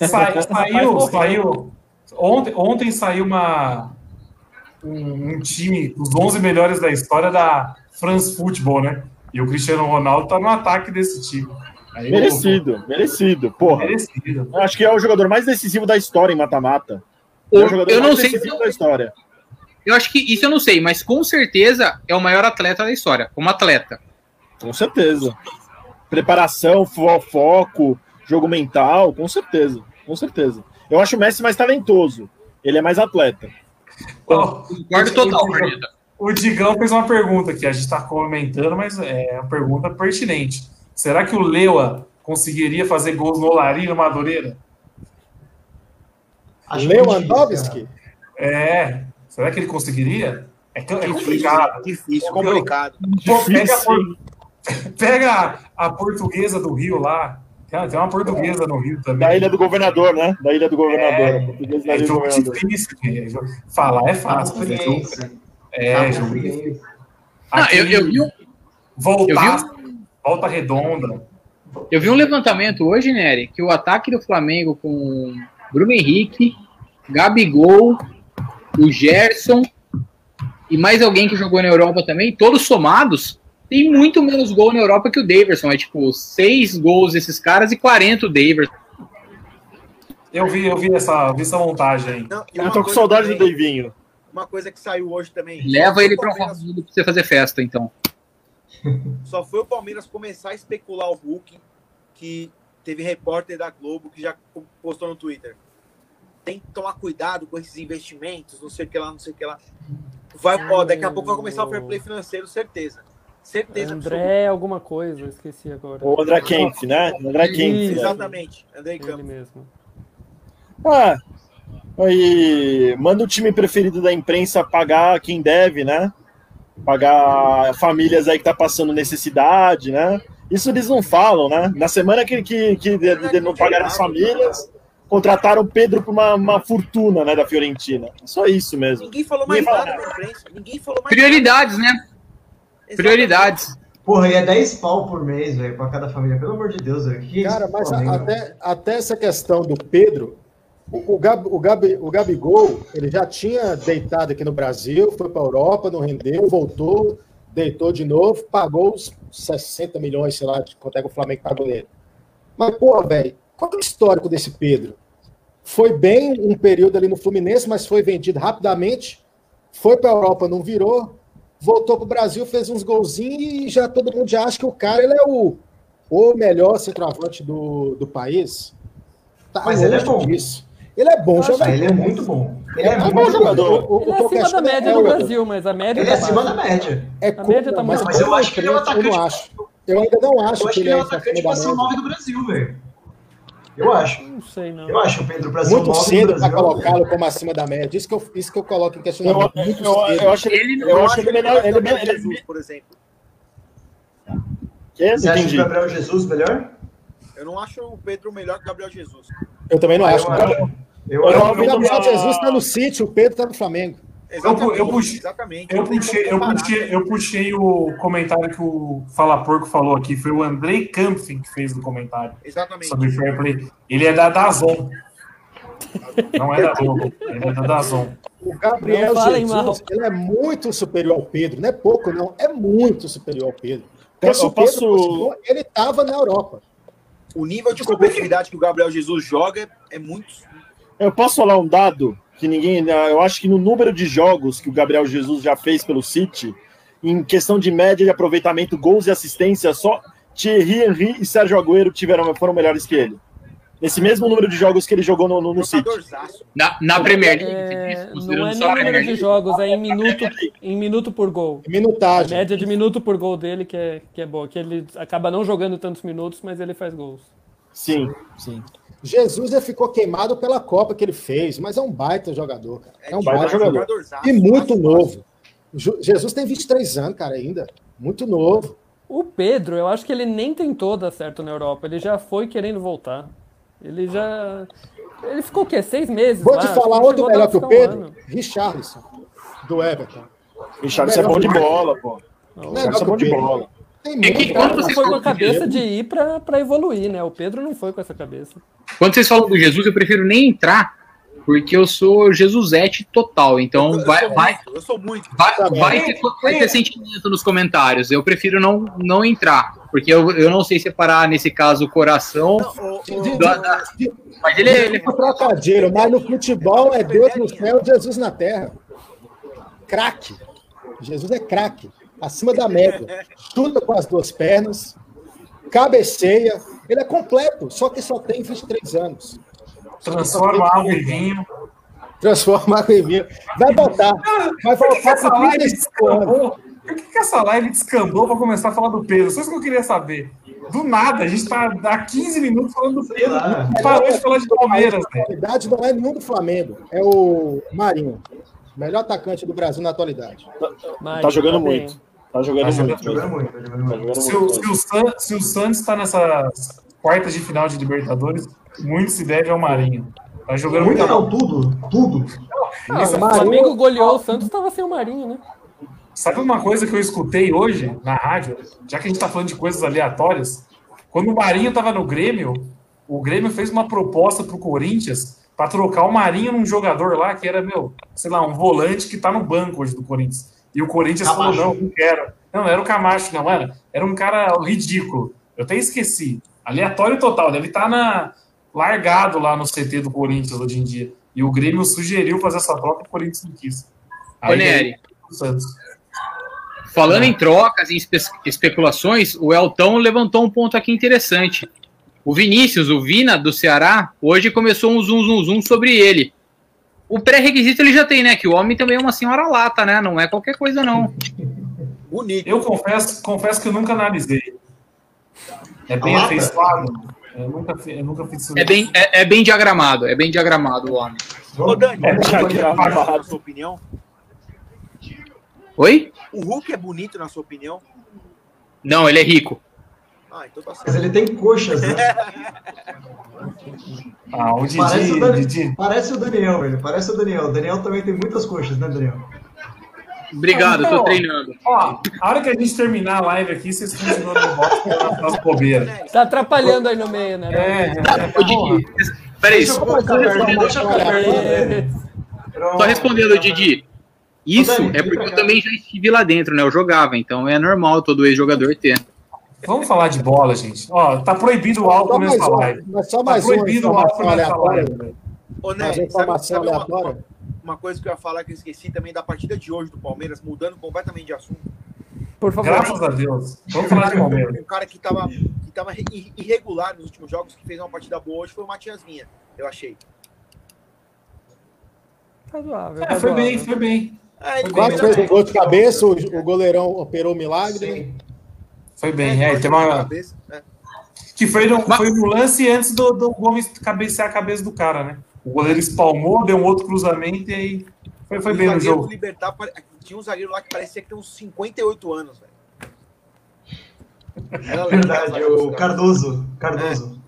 Sa- saiu, saiu. Ontem, ontem saiu uma, um, um time, os 11 melhores da história da France Football, né? E o Cristiano Ronaldo tá no ataque desse time. Aí, Merecido, merecido. pô, Porra. Merecido. Eu acho que é o jogador mais decisivo da história em mata-mata. É o Eu, jogador eu não mais sei. decisivo da história. Eu acho que isso eu não sei, mas com certeza é o maior atleta da história. Como atleta. Com certeza. Preparação, fo- foco, jogo mental, com certeza. Com certeza. Eu acho o Messi mais talentoso. Ele é mais atleta. Concordo o- total, Corneta. O Digão fez uma pergunta aqui, a gente está comentando, mas é uma pergunta pertinente. Será que o Leua conseguiria fazer gols no Olaria e no Madureira? Lewandowski? É. Será que ele conseguiria? É, que- é complicado. Difícil, complicado. Pô, pega, a, Difícil. pega a portuguesa do Rio lá. Tem uma portuguesa no Rio também. Da Ilha do Governador, né? Da Ilha do Governador. É, É do jogo Governador. difícil. né? Falar é fácil. mas É, jogo, É jogo difícil. Friense. Não, eu, eu vi um, Voltar, volta redonda. eu vi um levantamento hoje, Nery, que o ataque do Flamengo com Bruno Henrique, Gabigol, o Gerson e mais alguém que jogou na Europa também, todos somados, tem muito menos gol na Europa que o Daverson. É tipo seis gols desses caras e 40 o Daverson. Eu vi, eu vi essa, eu vi essa montagem aí. Não, Eu tô com saudade do também, Davinho. Uma coisa que saiu hoje também. Leva ele para um o Palmeiras- pra você fazer festa, então. Só foi o Palmeiras começar a especular o Hulk, que teve repórter da Globo que já postou no Twitter. Tem que tomar cuidado com esses investimentos, não sei o que lá, não sei o que lá. Vai, ó, daqui a pouco vai começar o fair play financeiro, certeza. Certeza absoluta. André alguma coisa, eu esqueci agora. O André Kempf, né? O André Kempf. Exatamente. Andrei Ele Campos. mesmo. Ah, aí manda o time preferido da imprensa pagar quem deve, né? pagar famílias aí que tá passando necessidade, né? Isso eles não falam, né? Na semana que, que, que de, de não pagaram as famílias, contrataram o Pedro por uma, uma fortuna, né, da Fiorentina. Só isso mesmo. Ninguém falou mais Ninguém nada na imprensa. Ninguém falou mais Prioridades, né? nada. Prioridades. Porra, e é 10 pau por mês, velho, pra cada família. Pelo amor de Deus, velho. Que Cara, mas a- Flamengo? até, até essa questão do Pedro, o, o, Gab, o, Gabi, o Gabigol, ele já tinha deitado aqui no Brasil, foi para a Europa, não rendeu, voltou, deitou de novo, pagou os 60 milhões, sei lá, de quanto é que o Flamengo pagou nele. Mas, pô, velho, qual é o histórico desse Pedro? Foi bem um período ali no Fluminense, mas foi vendido rapidamente, foi para a Europa, não virou, voltou para o Brasil, fez uns golzinhos e já todo mundo já acha que o cara ele é o, o melhor centroavante do, do país. Tá Mas ele é bom. disso. Ele é bom acho jogador. Ah, ele é muito bom. Ele é, É muito bom jogador. O, o, Ele é acima da questiono média é do Brasil, mas a média Ele é tá acima da média. É A média tá mas, Mas eu acho que ele é o frente, Eu não atacante. acho. Eu ainda não acho Eu acho que ele é o esse atacante da ser o média. 9 do Brasil, velho. Eu acho. Não sei, não. Eu acho o Pedro ser o Muito 9 do cedo para Brasil. colocá-lo como acima da média. Isso que eu, isso que eu coloco em questionamento. eu, Muito eu, cedo. eu acho ele, eu Eu acho ele melhor. Ele, Jesus, por exemplo. que? Você acha o Gabriel Jesus melhor? Eu não acho o Pedro melhor que o Gabriel Jesus. Eu também não acho. eu. Eu Eu acho. O Jesus está no City, o Pedro está no Flamengo. Exatamente. eu puxei- exatamente. Eu puxei, eu, puxei, eu puxei o comentário que o Fala Porco falou aqui. Foi o Andrei Campfin que fez o comentário Exatamente. sobre Fair Play. Ele é da Dazon. Não é da Globo. Ele é da Dazon. O Gabriel Jesus, ele é muito superior ao Pedro. Não é pouco, não. É muito superior ao Pedro. Então, Eu- eu Pedro posso- fosse bom, ele estava na Europa. O nível de competitividade que o Gabriel Jesus joga é muito. Eu posso falar um dado que ninguém. Eu acho que no número de jogos que o Gabriel Jesus já fez pelo City, em questão de média de aproveitamento, gols e assistência, só Thierry Henry e Sérgio Agüero tiveram, foram melhores que ele. Nesse mesmo número de jogos que ele jogou no, no, no City. Jogadorzaço. Na, na Premier League, É, não é a número de jogos, é em minuto, em minuto por gol. A Minutagem. média de minuto por gol dele que é, que é boa. Que ele acaba não jogando tantos minutos, mas ele faz gols. Sim, sim. Jesus ele ficou queimado pela Copa que ele fez, mas é um baita jogador, cara. É um baita baita jogador. E muito novo. Jesus tem 23 anos, cara, ainda. Muito novo. O Pedro, eu acho que ele nem tentou dar certo na Europa. Ele já foi querendo voltar. Ele já. Ele ficou o quê? Seis meses? Vou lá? te falar outro melhor que o um Pedro. ano. Richarlison, do Everton. Richard, é bom de bola, pô. Richard é bom de bola. Tem É que quando você foi com a cabeça de ir pra evoluir, né? O Pedro não foi com essa cabeça. Quando vocês falam do Jesus, eu prefiro nem entrar, porque eu sou Jesusete total. Então Eu- eu vai, sou vai, muito, Eu sou muito. vai, Tá vai, ter, vai ter sentimento nos comentários. Eu prefiro não, não entrar, porque eu, eu não sei separar, nesse caso, o coração. Não, o- De- o- de- da- da- mas ele, ele de trocadilho, mas no futebol é Deus no céu e Jesus na terra. Craque. Jesus é craque. Acima da média. Chuta com as duas pernas. Cabeceia. Ele é completo, só que só tem 23 anos. Transforma água em vinho. Transforma água em vinho. Vai voltar. Vai Por que, que voltar essa live 35 anos. descambou? Por que, que essa live descambou pra começar a falar do Pedro? Só isso que eu queria saber. Do nada, a gente tá há 15 minutos falando do Pedro. Não parou de falar de Palmeiras, A velho. qualidade não é nenhum do Flamengo. É o Marinho. Melhor atacante do Brasil na atualidade. Mas Tá jogando bem. muito. Tá jogando Tá muito. Jogando muito, tá jogando Tá muito. Se o, se, o San- se o Santos está nessas quartas de final de Libertadores, muito se deve ao Marinho. Tá jogando Muito muito. não, tudo, tudo. Ah, Isso o é Marinho- Flamengo goleou o Santos, tava sem o Marinho, né? Sabe uma coisa que eu escutei hoje na rádio, já que a gente tá falando de coisas aleatórias? Quando o Marinho tava no Grêmio, o Grêmio fez uma proposta pro Corinthians para trocar o Marinho num jogador lá que era, meu, sei lá, um volante que tá no banco hoje do Corinthians. E o Corinthians Camacho. falou: não, não quero. Não, não era o Camacho, não era. Era um cara ridículo. Eu até esqueci. Aleatório total, deve estar na largado lá no CT do Corinthians hoje em dia. E o Grêmio sugeriu fazer essa troca, o Corinthians não quis. O Santos. falando em trocas, em espe- especulações, o Elton levantou um ponto aqui interessante. O Vinícius, o Vina do Ceará, hoje começou um zoom, zoom, zoom sobre ele. O pré-requisito ele já tem, né? Que o homem também é uma senhora lata, né? Não é qualquer coisa, não. Bonito. Eu confesso, confesso que eu nunca analisei. É bem afeiçoado. Eu nunca, fi- eu nunca fiz isso. É bem, é, é bem diagramado, é bem diagramado o homem. Ô, Dani, É, pode já- falar a sua opinião? Oi? O Hulk é bonito, na sua opinião? Não, ele é rico. Ah, então tá Mas ele tem coxas, né? Ah, o Didi, Parece o, Dani- Didi. parece o Daniel, velho. Parece o Daniel. O Daniel também tem muitas coxas, né, Daniel? Obrigado, Não. treinando. Ó, a hora que a gente terminar a live aqui, vocês continuam no box nas bobeiras. Tá atrapalhando aí no meio, né? É, é, Ô, Didi, peraí, Deixa eu só, perto dele. só respondendo, Didi. Isso é porque eu também já estive lá dentro, né? Eu jogava, então é normal todo ex-jogador ter. Vamos falar de bola, gente. Ó, tá proibido o álcool nessa live. mas só Tá mais uma proibido o álcool nessa live. velho. Ô, Né, a sabe, sabe uma. Uma, coisa que eu ia falar que eu esqueci também da partida de hoje do Palmeiras, mudando completamente de assunto. Por favor. Graças a Deus. Vamos falar de Palmeiras. Um cara que tava, que tava ir- irregular nos últimos jogos, que fez uma partida boa hoje, foi o Matias Vinha, eu achei. Razoável, É, foi bem, foi bem. Ele Quase fez um gol de cabeça, o, o goleirão operou o milagre. né? Sim. Foi bem. É, tem uma... cabeça, é. Que foi no, foi no lance antes do, do Gomes cabecear a cabeça do cara, né? O goleiro espalmou, deu um outro cruzamento e aí foi, foi O bem no jogo. Libertar, tinha um zagueiro lá que parecia que tem uns 58 anos, velho. Era legal, Verdade, o. Cardoso. Cardoso.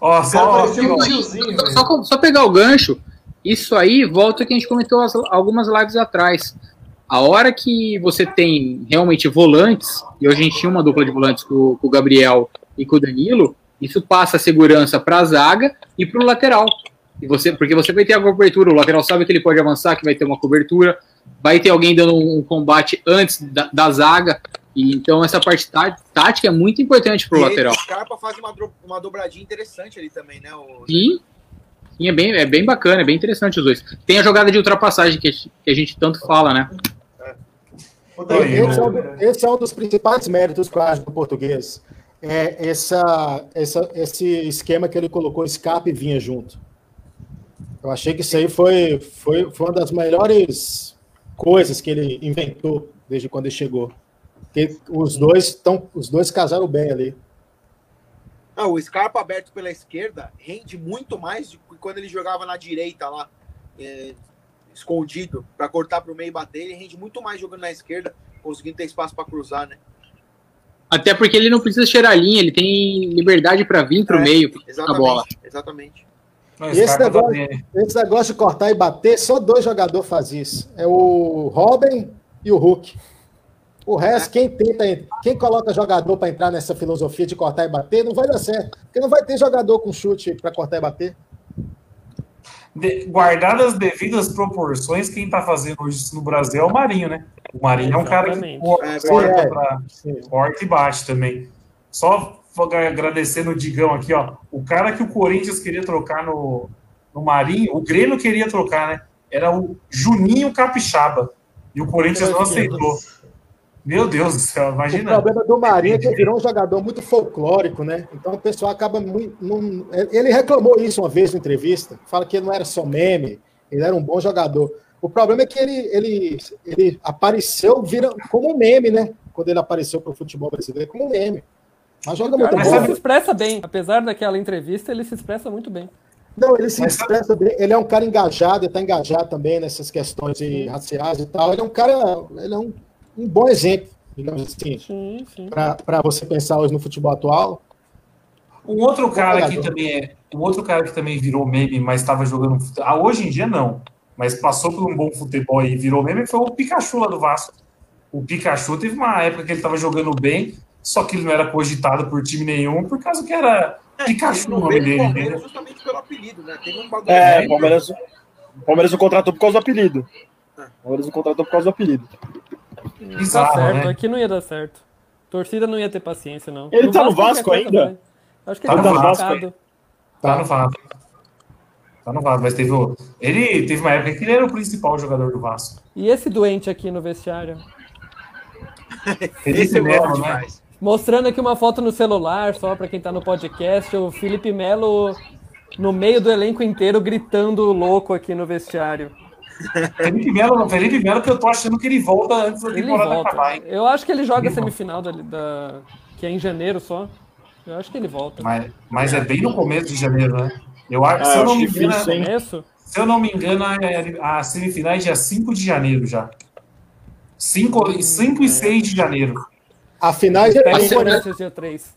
Ó, O cara só, parecia um ó, tiozinho, Só, só- pegar o gancho, isso aí volta que a gente comentou as- algumas lives atrás. A hora que você tem realmente volantes, e hoje a gente tinha uma dupla de volantes com, o- com o Gabriel e com o Danilo, isso passa a segurança para a zaga e para o lateral. E você, porque você vai ter a cobertura, o lateral sabe que ele pode avançar, que vai ter uma cobertura, vai ter alguém dando um combate antes da, da zaga. E, então essa parte tá- tática é muito importante para o lateral. O Scarpa faz uma, uma dobradinha interessante ali também, né? O... Sim, sim é, bem, é bem bacana, é bem interessante os dois. Tem a jogada de ultrapassagem que, a gente- que a gente tanto fala, né? Esse é, um, do- esse é um dos principais méritos que eu acho do português. É essa, essa, esse esquema que ele colocou, escape e vinha junto. Eu achei que isso aí foi, foi, foi uma das melhores coisas que ele inventou desde quando ele chegou. Porque os dois estão, os dois casaram bem ali. Ah, o Scarpa aberto pela esquerda rende muito mais do que quando ele jogava na direita lá, é, escondido, para cortar para o meio e bater. Ele rende muito mais jogando na esquerda, conseguindo ter espaço para cruzar, né? Até porque ele não precisa cheirar a linha, ele tem liberdade para vir para o É, meio a Exatamente. bola. Exatamente. Não, Esse negócio-. Esse negócio de cortar e bater, só dois jogadores fazem isso. É o Robin e o Hulk. O resto, quem tenta, quem coloca jogador para entrar nessa filosofia de cortar e bater, não vai dar certo. Porque não vai ter jogador com chute para cortar e bater. De- guardadas as devidas proporções, quem tá fazendo hoje isso no Brasil é o Marinho, né? O Marinho é um cara que É, corta é. pra, Sim. corta e bate também. Só agradecendo o Digão aqui, ó. O cara que o Corinthians queria trocar no, no Marinho, o Grêmio queria trocar, né? Era o Juninho Capixaba. E o Corinthians não aceitou. Meu Deus do céu, O imagina. problema do Marinho é que ele virou um jogador muito folclórico, né? Então o pessoal acaba muito. não- ele reclamou isso uma vez na entrevista, fala que ele não era só meme, ele era um bom jogador. O problema é que ele, ele, ele apareceu vira, como um meme, né? Quando ele apareceu para o futebol brasileiro, como um meme. Mas joga muito Mas se expressa bem. Apesar daquela entrevista, ele se expressa muito bem. Não, ele se expressa bem. Ele é um cara engajado, ele está engajado também nessas questões de raciais e tal. Ele é um cara, ele é um, um bom exemplo, digamos assim, Sim, sim. para você pensar hoje no futebol atual. Um outro cara que jogador. também é. Um outro cara que também virou meme, mas estava jogando. Ah, hoje em dia não. Mas passou por um bom futebol e virou meme foi o Pikachu lá do Vasco. O Pikachu teve uma época que ele estava jogando bem, só que ele não era cogitado por time nenhum, por causa que era Pikachu Ele o nome dele. Palmeiras entendeu? justamente pelo apelido, né? Teve um bagulho. É, o Palmeiras, o Palmeiras não contratou por causa do apelido. O Palmeiras não contratou por causa do apelido. Tá Bizarro, certo, né? aqui não ia dar certo. Torcida não ia ter paciência, não. Ele tá no Vasco qualquer coisa ainda? Acho que Tá ele no tá Vasco machucado. Tá no Vasco. Tá no Vasco, mas teve o. Ele teve uma época que ele era o principal jogador do Vasco. E esse doente aqui no vestiário? Esse Melo, gosto né? demais. Mostrando aqui uma foto no celular, só pra quem tá no podcast, o Felipe Melo no meio do elenco inteiro gritando louco aqui no vestiário. Felipe Melo, Felipe Melo, que eu tô achando que ele volta antes da Ele temporada volta. acabar, hein? Eu acho que ele joga Ele a semifinal da, da- que é em janeiro só. Eu acho que ele volta. Mas, mas é bem no começo de janeiro, né? Eu acho, Ah, se, eu não me engano, se eu não me engano, a, a semifinal é dia 5 de janeiro já. 5, 5 e 6 de janeiro. A final é dia Pega o 30? Corinthians dia 3.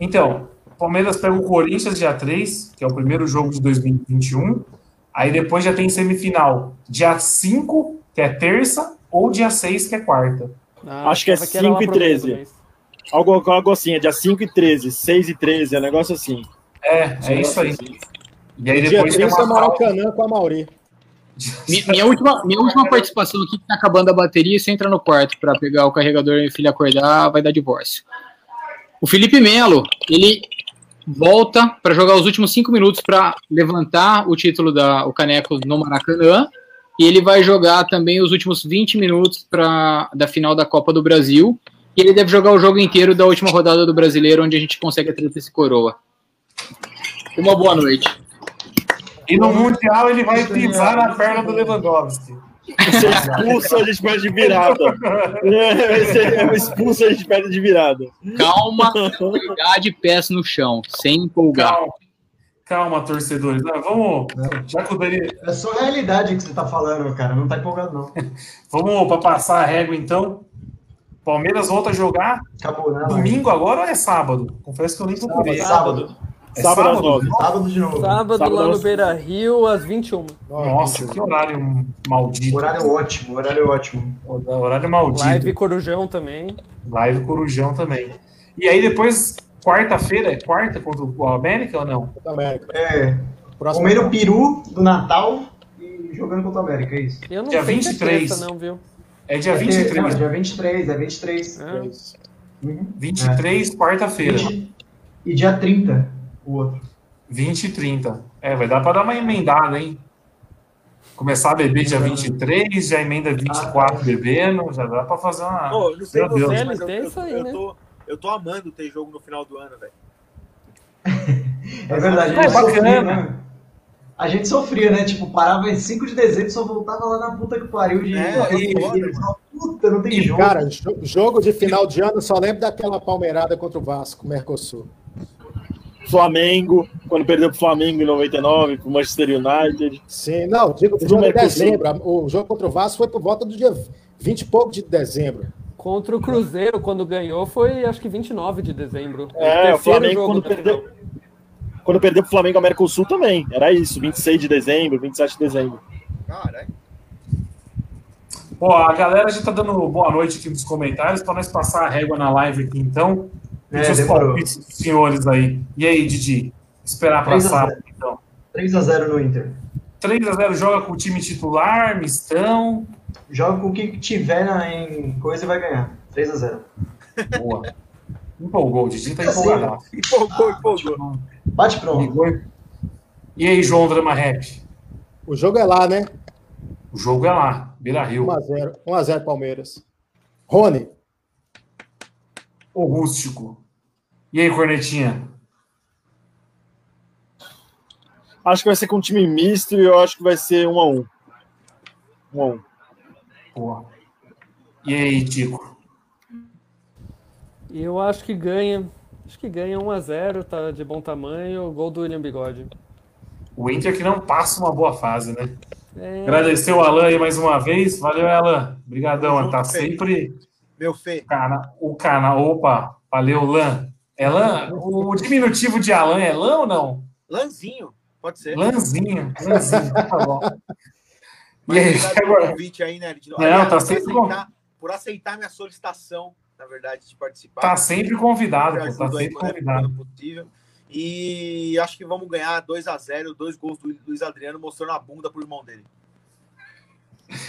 Então, o Palmeiras pega o Corinthians dia 3, que é o primeiro jogo de 2021. Aí depois já tem semifinal dia 5, que é terça, ou dia 6, que é quarta. Ah, Acho que é achava era lá 5 e pro meio do 13. mês. Algo, algo assim, é dia 5 e 13, 6 e 13, é um negócio assim. É, é isso aí. E aí Dia depois tem 30 é uma pausa. Maracanã com a Mauri. Mi- Minha última, minha última participação aqui, que tá acabando a bateria, você entra no quarto pra pegar o carregador e o filho acordar, vai dar divórcio. O Felipe Melo, ele volta pra jogar os últimos cinco minutos pra levantar o título da o caneco no Maracanã e ele vai jogar também os últimos 20 minutos pra, da final da Copa do Brasil e ele deve jogar o jogo inteiro da última rodada do Brasileiro, onde a gente consegue a tríplice coroa. Uma boa noite. E no Mundial ele vai pisar na perna do Lewandowski. Ser expulso, a gente perde de virada. É, ser expulso, a gente perde de virada. Calma, tranquilidade, pés no chão, sem empolgar. Calma, calma torcedores. Não, vamos, já que o Dani, É só a realidade que você tá falando, cara. Não tá empolgado, não. vamos para passar a régua então. Palmeiras volta a jogar Acabou, né? domingo agora ou é sábado? Confesso que eu nem procurei. Sábado. É Sábado às nove. Sábado de novo. Sábado, Sábado lá no Beira Rio, às 21. Nossa, que horário maldito. Horário ótimo, horário ótimo. Horário maldito. Live Corujão também. Live Corujão também. E aí depois, quarta-feira, é quarta contra o América ou não? América. É, Próximo. comendo peru do Natal e jogando contra o América, é isso. Eu não Dia sei se é 23. não, viu? É dia É, 23. Não, dia 23, é 23. Ah, Uhum. 23, quarta-feira. 20 E dia 30, o outro. 20 e 30. É, vai dar para dar uma emendada, hein? Começar a beber dia 23, já emenda 24 bebendo, já dá para fazer uma. Ô, não sei Meu Deus. vocês, mas eu, é eu, isso aí, eu né? tô, eu tô amando ter jogo no final do ano, velho. É verdade, a É gente bacana. sofria, né? A gente sofria, né? Tipo, parava em 5 de dezembro e só voltava lá na puta que pariu de. É, de- foda, de- Puta, não tem E, jogo. cara, jo- jogo de final de ano, só lembro daquela palmeirada contra o Vasco, Mercosul. Flamengo, quando perdeu pro Flamengo em 99, pro Manchester United. Sim, não, digo Do jogo de Mercosul. dezembro. O jogo contra o Vasco foi por volta do dia 20 e pouco de dezembro. Contra o Cruzeiro, quando ganhou, foi acho que 29 de dezembro. É, o terceiro Flamengo quando perdeu. final. Quando perdeu pro Flamengo América do Sul também. Era isso, 26 de dezembro, 27 de dezembro. Caralho. Pô, a galera já tá dando boa noite aqui nos comentários para nós passar a régua na live aqui, então. É, Deixa os demorou. palpites dos senhores aí. E aí, Didi? Esperar 3 a passar, 0. então. 3x0 no Inter. 3x0 joga com o time titular, mistão. Joga com o que tiver na, em coisa e vai ganhar. 3x0. Boa. Empolgou, o Didi tá Assim, empolgado. Empolgou, empolgou. Bate pronto. E aí, João Drama Rap? O jogo é lá, né? O jogo é lá, Beira Rio. 1x0. 1x0 Palmeiras. Rony, O rústico. E aí, Cornetinha? Acho que vai ser com um time misto e eu acho que vai ser 1 a 1 1 a 1 Boa. E aí, Tico? E eu acho que ganha. Acho que ganha 1x0, tá de bom tamanho. Gol do William Bigode. O Inter que não passa uma boa fase, né? É, Agradecer o Alan aí mais uma vez. Valeu, Alan. Obrigadão. Tá sempre Meu cana... o canal. Opa, valeu, Lan. É Lan? O diminutivo de Alan é Lan ou não? Lanzinho, pode ser. Lanzinho. Lanzinho, tá bom. E Mas aí, obrigado pelo agora? convite aí, né? De... Não, Aliás, tá por sempre aceitar, por aceitar minha solicitação, na verdade, de participar. Tá sempre convidado, pô, tá aí sempre quando- convidado. quando possível. E acho que vamos ganhar 2 a 0 dois gols do Luiz Adriano mostrando a bunda pro irmão dele.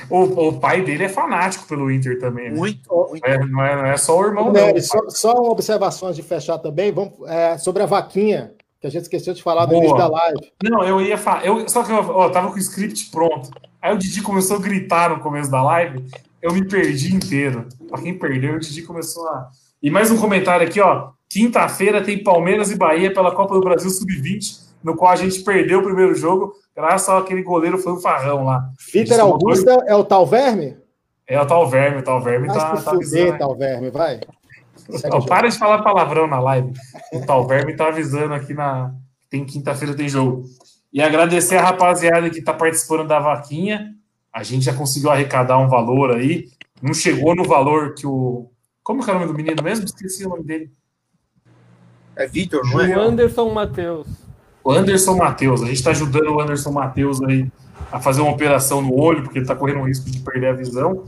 O, o pai dele é fanático pelo Inter também. né? Muito, muito. É, não, é, não é só o irmão, não. Nery, só, só uma observação de fechar também. Vamos, é, sobre a vaquinha, que a gente esqueceu de falar no Boa. início da live. Não, eu ia falar. Eu, só que eu ó, tava com o script pronto. Aí o Didi começou a gritar no começo da live. Eu me perdi inteiro. Pra quem perdeu, o Didi começou a. E mais um comentário aqui, ó. Quinta-feira tem Palmeiras e Bahia pela Copa do Brasil Sub-20, no qual a gente perdeu o primeiro jogo, graças àquele goleiro foi o Farrão lá. Isso, Augusta é o tal verme? É o tal verme, o tal verme tá, tá avisando. fuder, tal verme, vai. Não, para de falar palavrão na live. O tal verme tá avisando aqui na. Tem quinta-feira tem jogo. E agradecer a rapaziada que tá participando da vaquinha. A gente já conseguiu arrecadar um valor aí. não chegou no valor que o. Como que é o nome do menino mesmo? Esqueci o nome dele. É Vitor, não é? O Anderson Matheus. O Anderson Matheus. A gente está ajudando o Anderson Matheus aí a fazer uma operação no olho, porque ele está correndo o risco de perder a visão.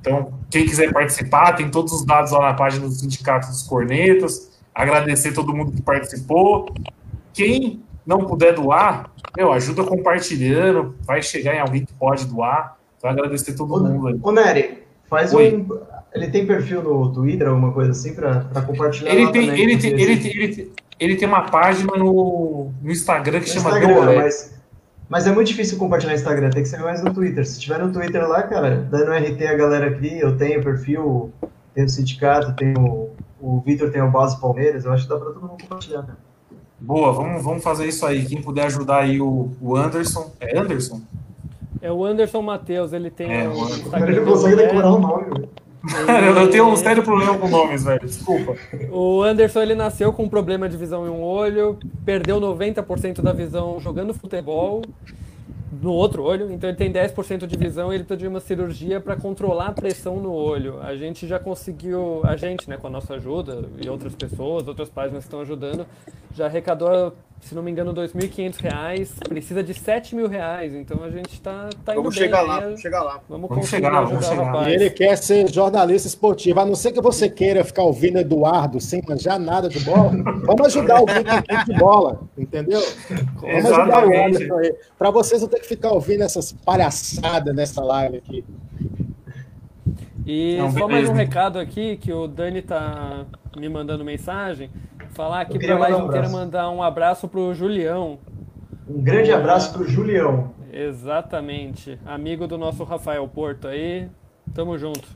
Então, quem quiser participar, tem todos os dados lá na página do Sindicato dos Cornetas. Agradecer todo mundo que participou. Quem não puder doar, meu, ajuda compartilhando, vai chegar em alguém que pode doar. Então, agradecer todo mundo aí. Ô, Nery, faz Oi. um. Ele tem perfil no Twitter, alguma coisa assim, pra compartilhar? Ele tem, também, ele, tem, ele, tem, ele, tem, ele tem uma página no, no Instagram que no chama Instagram, Doé. mas, mas é muito difícil compartilhar no Instagram, tem que ser mais no Twitter. Se tiver no Twitter lá, cara, dando RT a galera cria, eu tenho perfil, tenho o sindicato, tenho o Vitor tem o Base Palmeiras, eu acho que dá pra todo mundo compartilhar, cara. Boa, vamos, vamos fazer isso aí. Quem puder ajudar aí o, o Anderson. É Anderson? É o Anderson Matheus, ele tem É, o Instagram. ele consegue decorar o nome, velho. Eu tenho um sério problema com nomes, velho. Desculpa. O Anderson ele nasceu com um problema de visão em um olho, perdeu 90% da visão jogando futebol no outro olho, então ele tem 10% de visão e ele precisa de uma cirurgia para controlar a pressão no olho. A gente já conseguiu, a gente, né, com a nossa ajuda e outras pessoas, outras páginas estão ajudando, já arrecadou, se não me engano, 2.500 reais, precisa de 7 mil reais, então a gente tá, tá indo Vamos bem, chegar lá, né? vamos chegar lá. Vamos, Vamos conseguir chegar, ajudar vamos o chegar. rapaz. E ele quer ser jornalista esportivo, a não ser que você queira ficar ouvindo Eduardo sem manjar nada de bola. Vamos ajudar o Vitor aqui de bola, entendeu? Vamos ajudar o Exatamente. Anderson aí. Para vocês não ter que ficar ouvindo essas palhaçadas nessa live aqui. E Não, só mais um recado aqui, que o Dani tá me mandando mensagem. Falar aqui queria pra live mandar um inteira abraço. mandar um abraço pro Julião. Um grande abraço pro Julião. Exatamente. Amigo do nosso Rafael Porto aí. Tamo junto.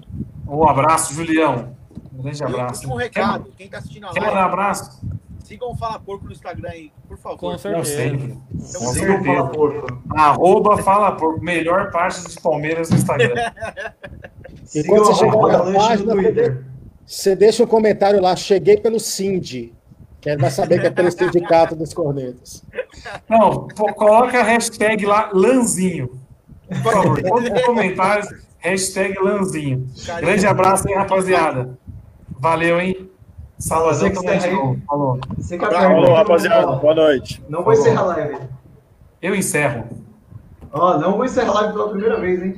Um abraço, Julião. Um grande E um abraço. último recado, quem tá assistindo a Quer mandar um live, abraço? sigam o Fala Porco no Instagram aí, por favor. Com Com certeza. sempre. Com Sigam o Fala certeza. Porco. Arroba Fala Porco. Melhor página de Palmeiras no Instagram. E Sigam quando o você chegar na página, no Twitter. Você deixa um comentário lá, cheguei pelo Cindy, ele vai saber que é pelo sindicato dos cornetas. Não, pô, coloca a hashtag lá, Lanzinho. Por favor, todos os comentários, hashtag Lanzinho. Grande abraço aí, rapaziada. Valeu, hein? Aí está de aí. novo. Falou. Falou, rapaziada. Boa noite. Não vou encerrar a live. Eu encerro. Ó, não vou encerrar a live pela primeira vez, hein?